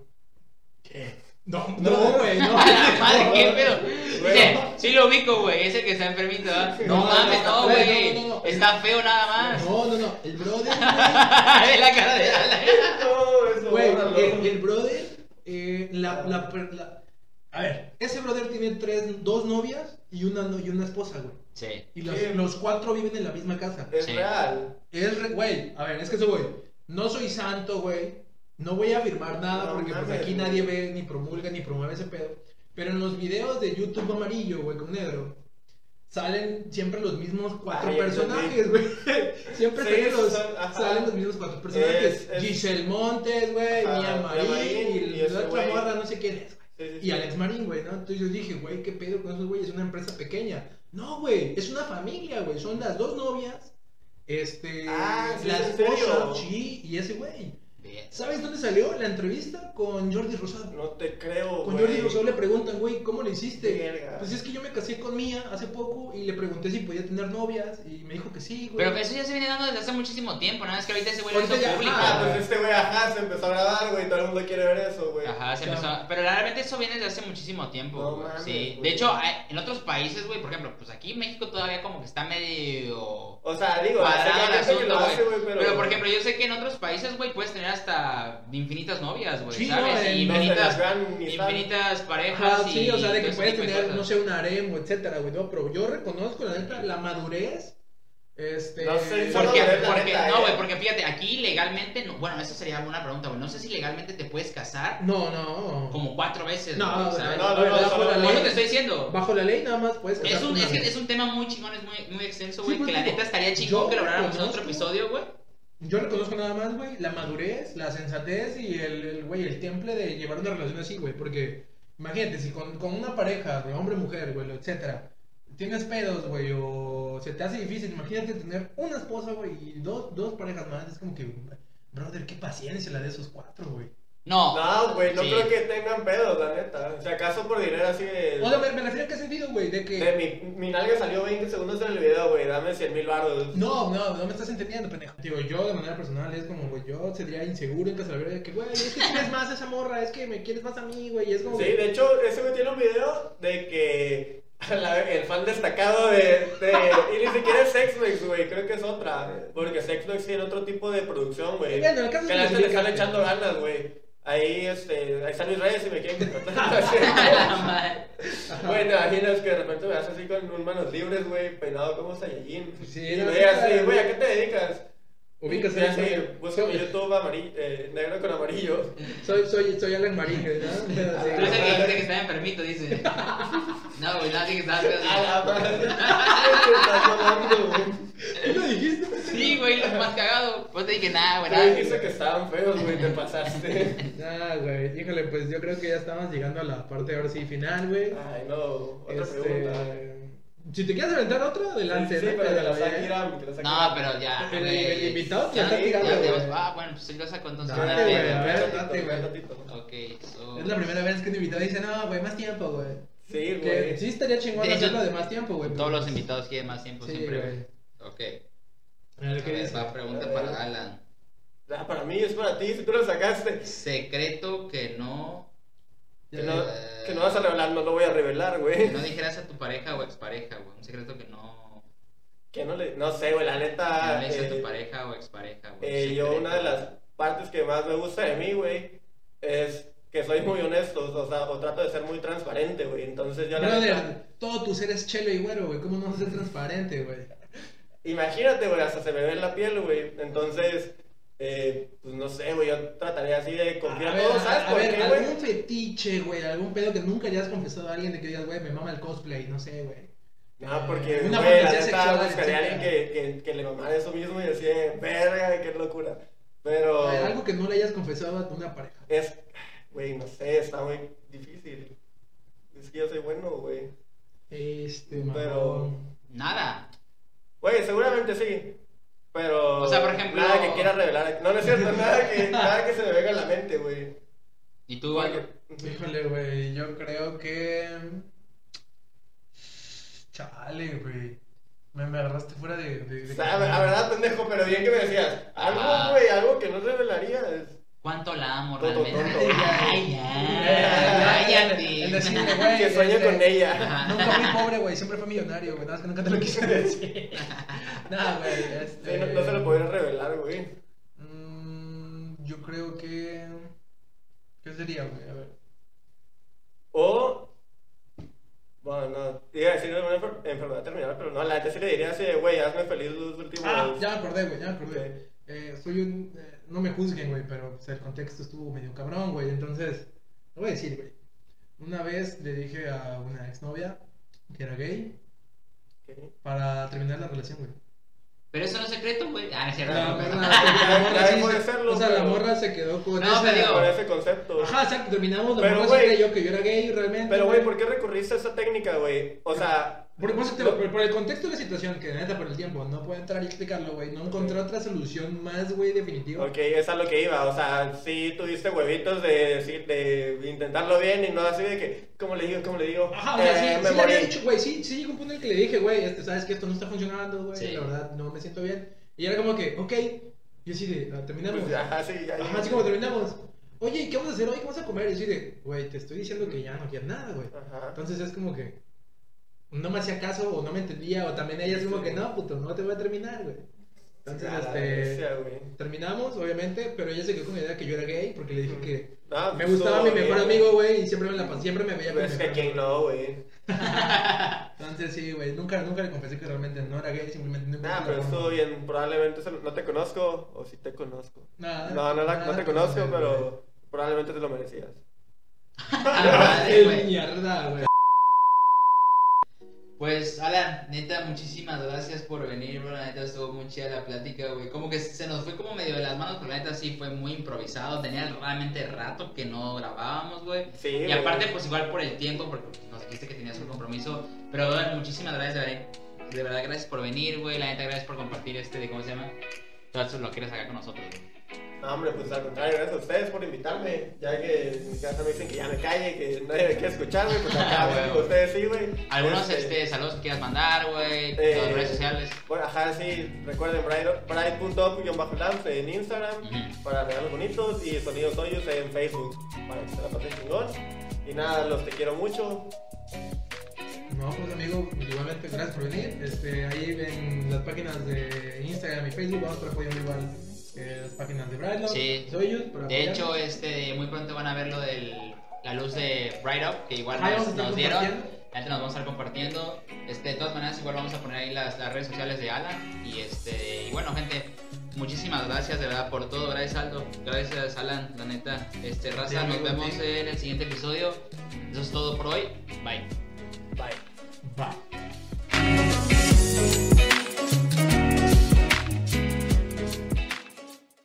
No, no, güey, no. A la madre, qué pedo. Dice, sí lo ubico, güey. Ese que está enfermito, ¿verdad? No, No, mames, no, güey, güey. no, no, no. Está feo nada más. No, no, no. El brother, Ve la cara de Alan. No, eso, güey, el, el brother, eh, la, la, la- A ver, ese brother tiene tres, dos novias y una, no- y una esposa, güey. Sí. Y los, Sí. los cuatro viven en la misma casa. Es Sí. real. Es, re- güey, a ver, es que eso, güey. No soy santo, güey. No voy a afirmar nada No porque pues, aquí güey. nadie ve, ni promulga, ni promueve ese pedo. Pero en los videos de YouTube amarillo, güey, con negro, salen siempre los mismos cuatro Ay, personajes, güey. Siempre Sí, salen, los, son- ajá. salen los mismos cuatro personajes. Es- es- Giselle Montes, güey, Mia Marín y, y la otra güey. morra, no sé quién es, güey. Sí, sí, Y. Alex Marín, güey, ¿no? Entonces yo dije, güey, ¿qué pedo con esos güeyes? Es una empresa pequeña. No, güey, es una familia, güey. Son las dos novias. Este. Ah, ¿sí la esposa, sí, y ese güey. Bien. ¿Sabes dónde salió la entrevista? Con Jordi Rosado. No te creo, Con. Jordi Rosado le preguntan, güey, ¿cómo le hiciste? Verga. Pues es que yo me casé con Mía hace poco y le pregunté si podía tener novias y me dijo que sí, güey. Pero eso ya se viene dando desde hace muchísimo tiempo. Nada más que ahorita ese güey lo hizo ya- público. Ah, pues este güey, ajá, se empezó a grabar, güey. Todo el mundo quiere ver eso, güey. Ajá, se empezó. a- Pero realmente eso viene desde hace muchísimo tiempo. No güey. mames, sí. De hecho, hay- en otros países, güey, por ejemplo, pues aquí en México todavía como que está medio. O sea, digo, cuadrado el asunto, güey. güey, Pero... pero... por ejemplo, yo sé que en otros países, güey, puedes tener hasta infinitas novias, güey, Sí, ¿sabes? no, infinitas, parejas. Ajá, sí, y o sea, de que ese puedes tener, cosas. no sé, un harem, etcétera, güey. No, pero yo reconozco, la neta, la madurez. Este. No sé, Porque, porque, no, eh. güey, porque fíjate, aquí legalmente, no, bueno, esa sería una pregunta, güey. No sé si legalmente te puedes casar No, no. como cuatro veces, No, güey, no, ¿sabes? no, no, ver, no, bajo la eso te ley. estoy diciendo. Bajo la ley nada más puedes Es casarte un, es, es un tema muy chingón, es muy, muy extenso, güey, pues, que la neta estaría chingón que lo habláramos en otro episodio, güey. Yo reconozco nada más, güey, la madurez, la sensatez y el, güey, el temple de llevar una relación así, güey. Porque, imagínate, si con, con una pareja, güey, hombre-mujer, güey, etcétera, tienes pedos, güey, o se te hace difícil, imagínate tener una esposa, güey, y dos, dos parejas más. Es como que, brother, qué paciencia la de esos cuatro, güey. No. No, güey, no Sí. creo que tengan pedos, la neta. Si acaso por dinero así de... O sea, me, me refiero a qué sentido, güey, de que... De mi, mi nalga salió 20 segundos en el video, güey. Dame 100 mil baros. No, no, no me estás entendiendo, pendejo. Digo, yo de manera personal es como, güey, yo sería inseguro en casa de que, güey, es que quieres más a esa morra, es que me quieres más a mí, güey, y es como... Sí, de hecho, ese güey tiene un video de que la- el fan destacado de, de- Y ni siquiera es Sexmex, güey, creo que es otra. Porque Sexmex tiene otro tipo de producción, güey. Bueno, que la gente le están echando ganas, güey. Ahí, este, ahí están mis redes si me quieren contratar. Te imaginas que de repente me das así con un manos libres, güey, peinado como Saiyajin. Sí, y no, me así, güey, ¿a qué te dedicas? Ubicas Y a así, ese- busco mi soy, YouTube amarillo, eh, negro con amarillo. soy, soy, soy Alan Marín, güey, ¿no? Sí. Tú eres el que dijiste que estaba enfermito, dice. No, güey, nadie que madre. enfermito. ¿Qué estás mamando, güey? ¿Qué lo dijiste? Sí, güey, lo más cagado. Pues te dije nada, güey, nada. dijiste que estaban feos, güey, te pasaste. Ah, güey, híjole, pues yo creo que ya estamos llegando a la parte ahora sí final, güey. Ay, no, otra Este, pregunta. Si te quieres aventar otra, adelante, Sí, ¿no? sí, pero que la la saque No, pero ya. El- el invitado te Ya, está tirando. Ah, bueno, pues yo lo saco entonces. Date, güey, a ver, Ratito, date, güey. ratito. Ok, so. Es la primera vez que un invitado dice, no, güey, más tiempo, güey. Sí, Que güey. sí estaría chingón hacerlo de más tiempo, güey. Todos los invitados quieren más tiempo siempre, güey. güey. Ok. Ver, A ¿qué ver, dice? va pregunta para Alan. Ah, para mí, es para ti, si tú lo sacaste. Secreto que no. Que no, que no vas a revelar, no lo voy a revelar, Que güey. no dijeras a tu pareja o expareja, güey. Un secreto que no. Que no le, no sé, güey, la Que neta. no le dices a eh, tu pareja o expareja, güey. eh, yo, una de las partes que más me gusta de mí, güey, es que soy muy honesto, o sea, o trato de ser muy transparente, güey. Entonces yo la neta- Brother, todo tu ser es chelo y güero, güey. ¿Cómo no vas a ser transparente, güey? Imagínate, güey, hasta se me ve la piel, güey. Entonces, eh, pues no sé, güey, yo trataría así de confiar A a ver, todos, ¿sabes a por ver, qué, güey? algún fetiche, güey, algún pedo que nunca hayas confesado a alguien de que digas, güey, me mama el cosplay, no sé, güey. No, porque, Una güey, la fantasía neta, sexual, buscaría a alguien que, que, que le mamara eso mismo y decía, verga, qué locura. Pero A ver, algo que no le hayas confesado a una pareja. es, güey, no sé, está muy difícil. Es que yo soy bueno, güey. Este, Pero-. Nada. Güey, seguramente sí. Pero. O sea, por ejemplo- Nada que quiera revelar. No, no es cierto, nada que, nada que se me venga a la mente, güey. ¿Y tú, Porque-? Híjole, güey, yo creo que... Chale, güey. Me, me agarraste fuera de... de, de- O sea, a verdad, pendejo, pero bien que me decías. Algo, Ah. güey, algo que no revelarías. ¿Cuánto la amo realmente? Ay, Eh, Cállate. el decirle, güey, Que sueño este, con ella. Ajá. Nunca fui pobre, güey, siempre fui millonario, güey, nada más que nunca te lo quise decir. Nada, güey, este... Sí, no, no se lo podría revelar, güey. Mm, yo creo que... ¿Qué sería, güey? A ver. O. Bueno, no. Iba a decir una enfer- enfermedad terminal, pero no, la neta sí le diría así güey, hazme feliz los últimos. Ah, ya me acordé, güey, ya me acordé. Eh, soy un... no me juzguen, güey, pero pues, el contexto estuvo medio cabrón, güey, entonces... Lo voy a decir, güey. Una vez le dije a una exnovia que era gay para terminar la relación, güey. Pero eso no es secreto, güey. Ah, no es cierto. La no, se- serlo, O sea, la pero- morra se quedó con No, Con ese concepto. Ajá, exacto, terminamos, la Pero, morra güey- sí creyó que yo era gay realmente. Pero, güey, ¿por qué recurriste a esa técnica, güey? O sea. Por, por por- por el contexto de la situación, que neta por el tiempo no puedo entrar y explicarlo, güey. No encontré otra solución más, güey, definitiva. Ok, es a lo que iba, o sea, sí tuviste huevitos de decir, de intentarlo bien y no así de que, ¿cómo le digo, cómo le digo? Ajá, o sea, Eh, sí, me sí le había dicho, güey, sí, sí llegó un punto en el que le dije, güey, este, sabes que esto no está funcionando, güey, Sí. la verdad no me siento bien. Y era como que, ok, yo así de, ah, terminamos. Pues, ajá, sí, ya. Ajá, así como terminamos. Oye, ¿y qué vamos a hacer hoy? ¿Qué vamos a comer? Y yo así de, güey, te estoy diciendo que ya no quiero nada, güey. Entonces es como que no me hacía caso o no me entendía o también ella es como que no, puto, no te voy a terminar, güey. Entonces, este, terminamos, obviamente, pero ella se quedó con la idea que yo era gay porque le dije que me pues, gustaba todo mi mejor bien. amigo, güey, y siempre me la siempre me veía mi Pues mejor que quién amigo. no, güey. Entonces sí, güey, nunca, nunca le confesé que realmente no era gay, simplemente no encontré pero estuvo bien. Probablemente no te conozco o sí te conozco. Nada, No, no, la- no nada te conozco, pero probablemente te lo merecías. Qué mierda, güey. Pues, Alan, neta, muchísimas gracias por venir, bro. La neta estuvo muy chida la plática, güey. Como que se nos fue como medio de las manos, pero la neta sí fue muy improvisado. Tenía realmente rato que no grabábamos, güey. Sí, Y güey. aparte, pues igual por el tiempo, porque nos dijiste que tenías un compromiso. Pero, bueno, muchísimas gracias, verdad, de verdad, gracias por venir, güey. La neta, gracias por compartir este, de cómo se llama. Todo esto lo quieres acá con nosotros, güey. No, hombre, pues al contrario, gracias a ustedes por invitarme. Ya que en mi casa me dicen que ya me calle, que nadie me quiere escucharme, pues acá, Güey. güey, ustedes sí, güey. Algunos Este, este, saludos que quieras mandar, güey. Eh, las redes sociales. Bueno, ajá, sí, recuerden bright.up-labs en Instagram para regalos bonitos y sonidos hoyos en Facebook para que se la pasen chingón. Y nada, los te quiero mucho. No, pues amigo, igualmente gracias por venir. Este, ahí ven las páginas de Instagram y Facebook, vamos a estar apoyando igual eh, las páginas de Brightlock. Sí. Soy yo, para De hecho, este, muy pronto van a ver lo de la luz de Bright Up, que igual nos, dieron. Antes nos vamos a estar compartiendo. Este, de todas maneras, igual vamos a poner ahí las, las redes sociales de Alan. Y este, y bueno, gente, muchísimas gracias de verdad por todo. Gracias, Aldo. Gracias, Alan, la neta. Este, raza, Sí, nos amigo, vemos sí. en el siguiente episodio. Eso es todo por hoy. Bye. Bye. Va.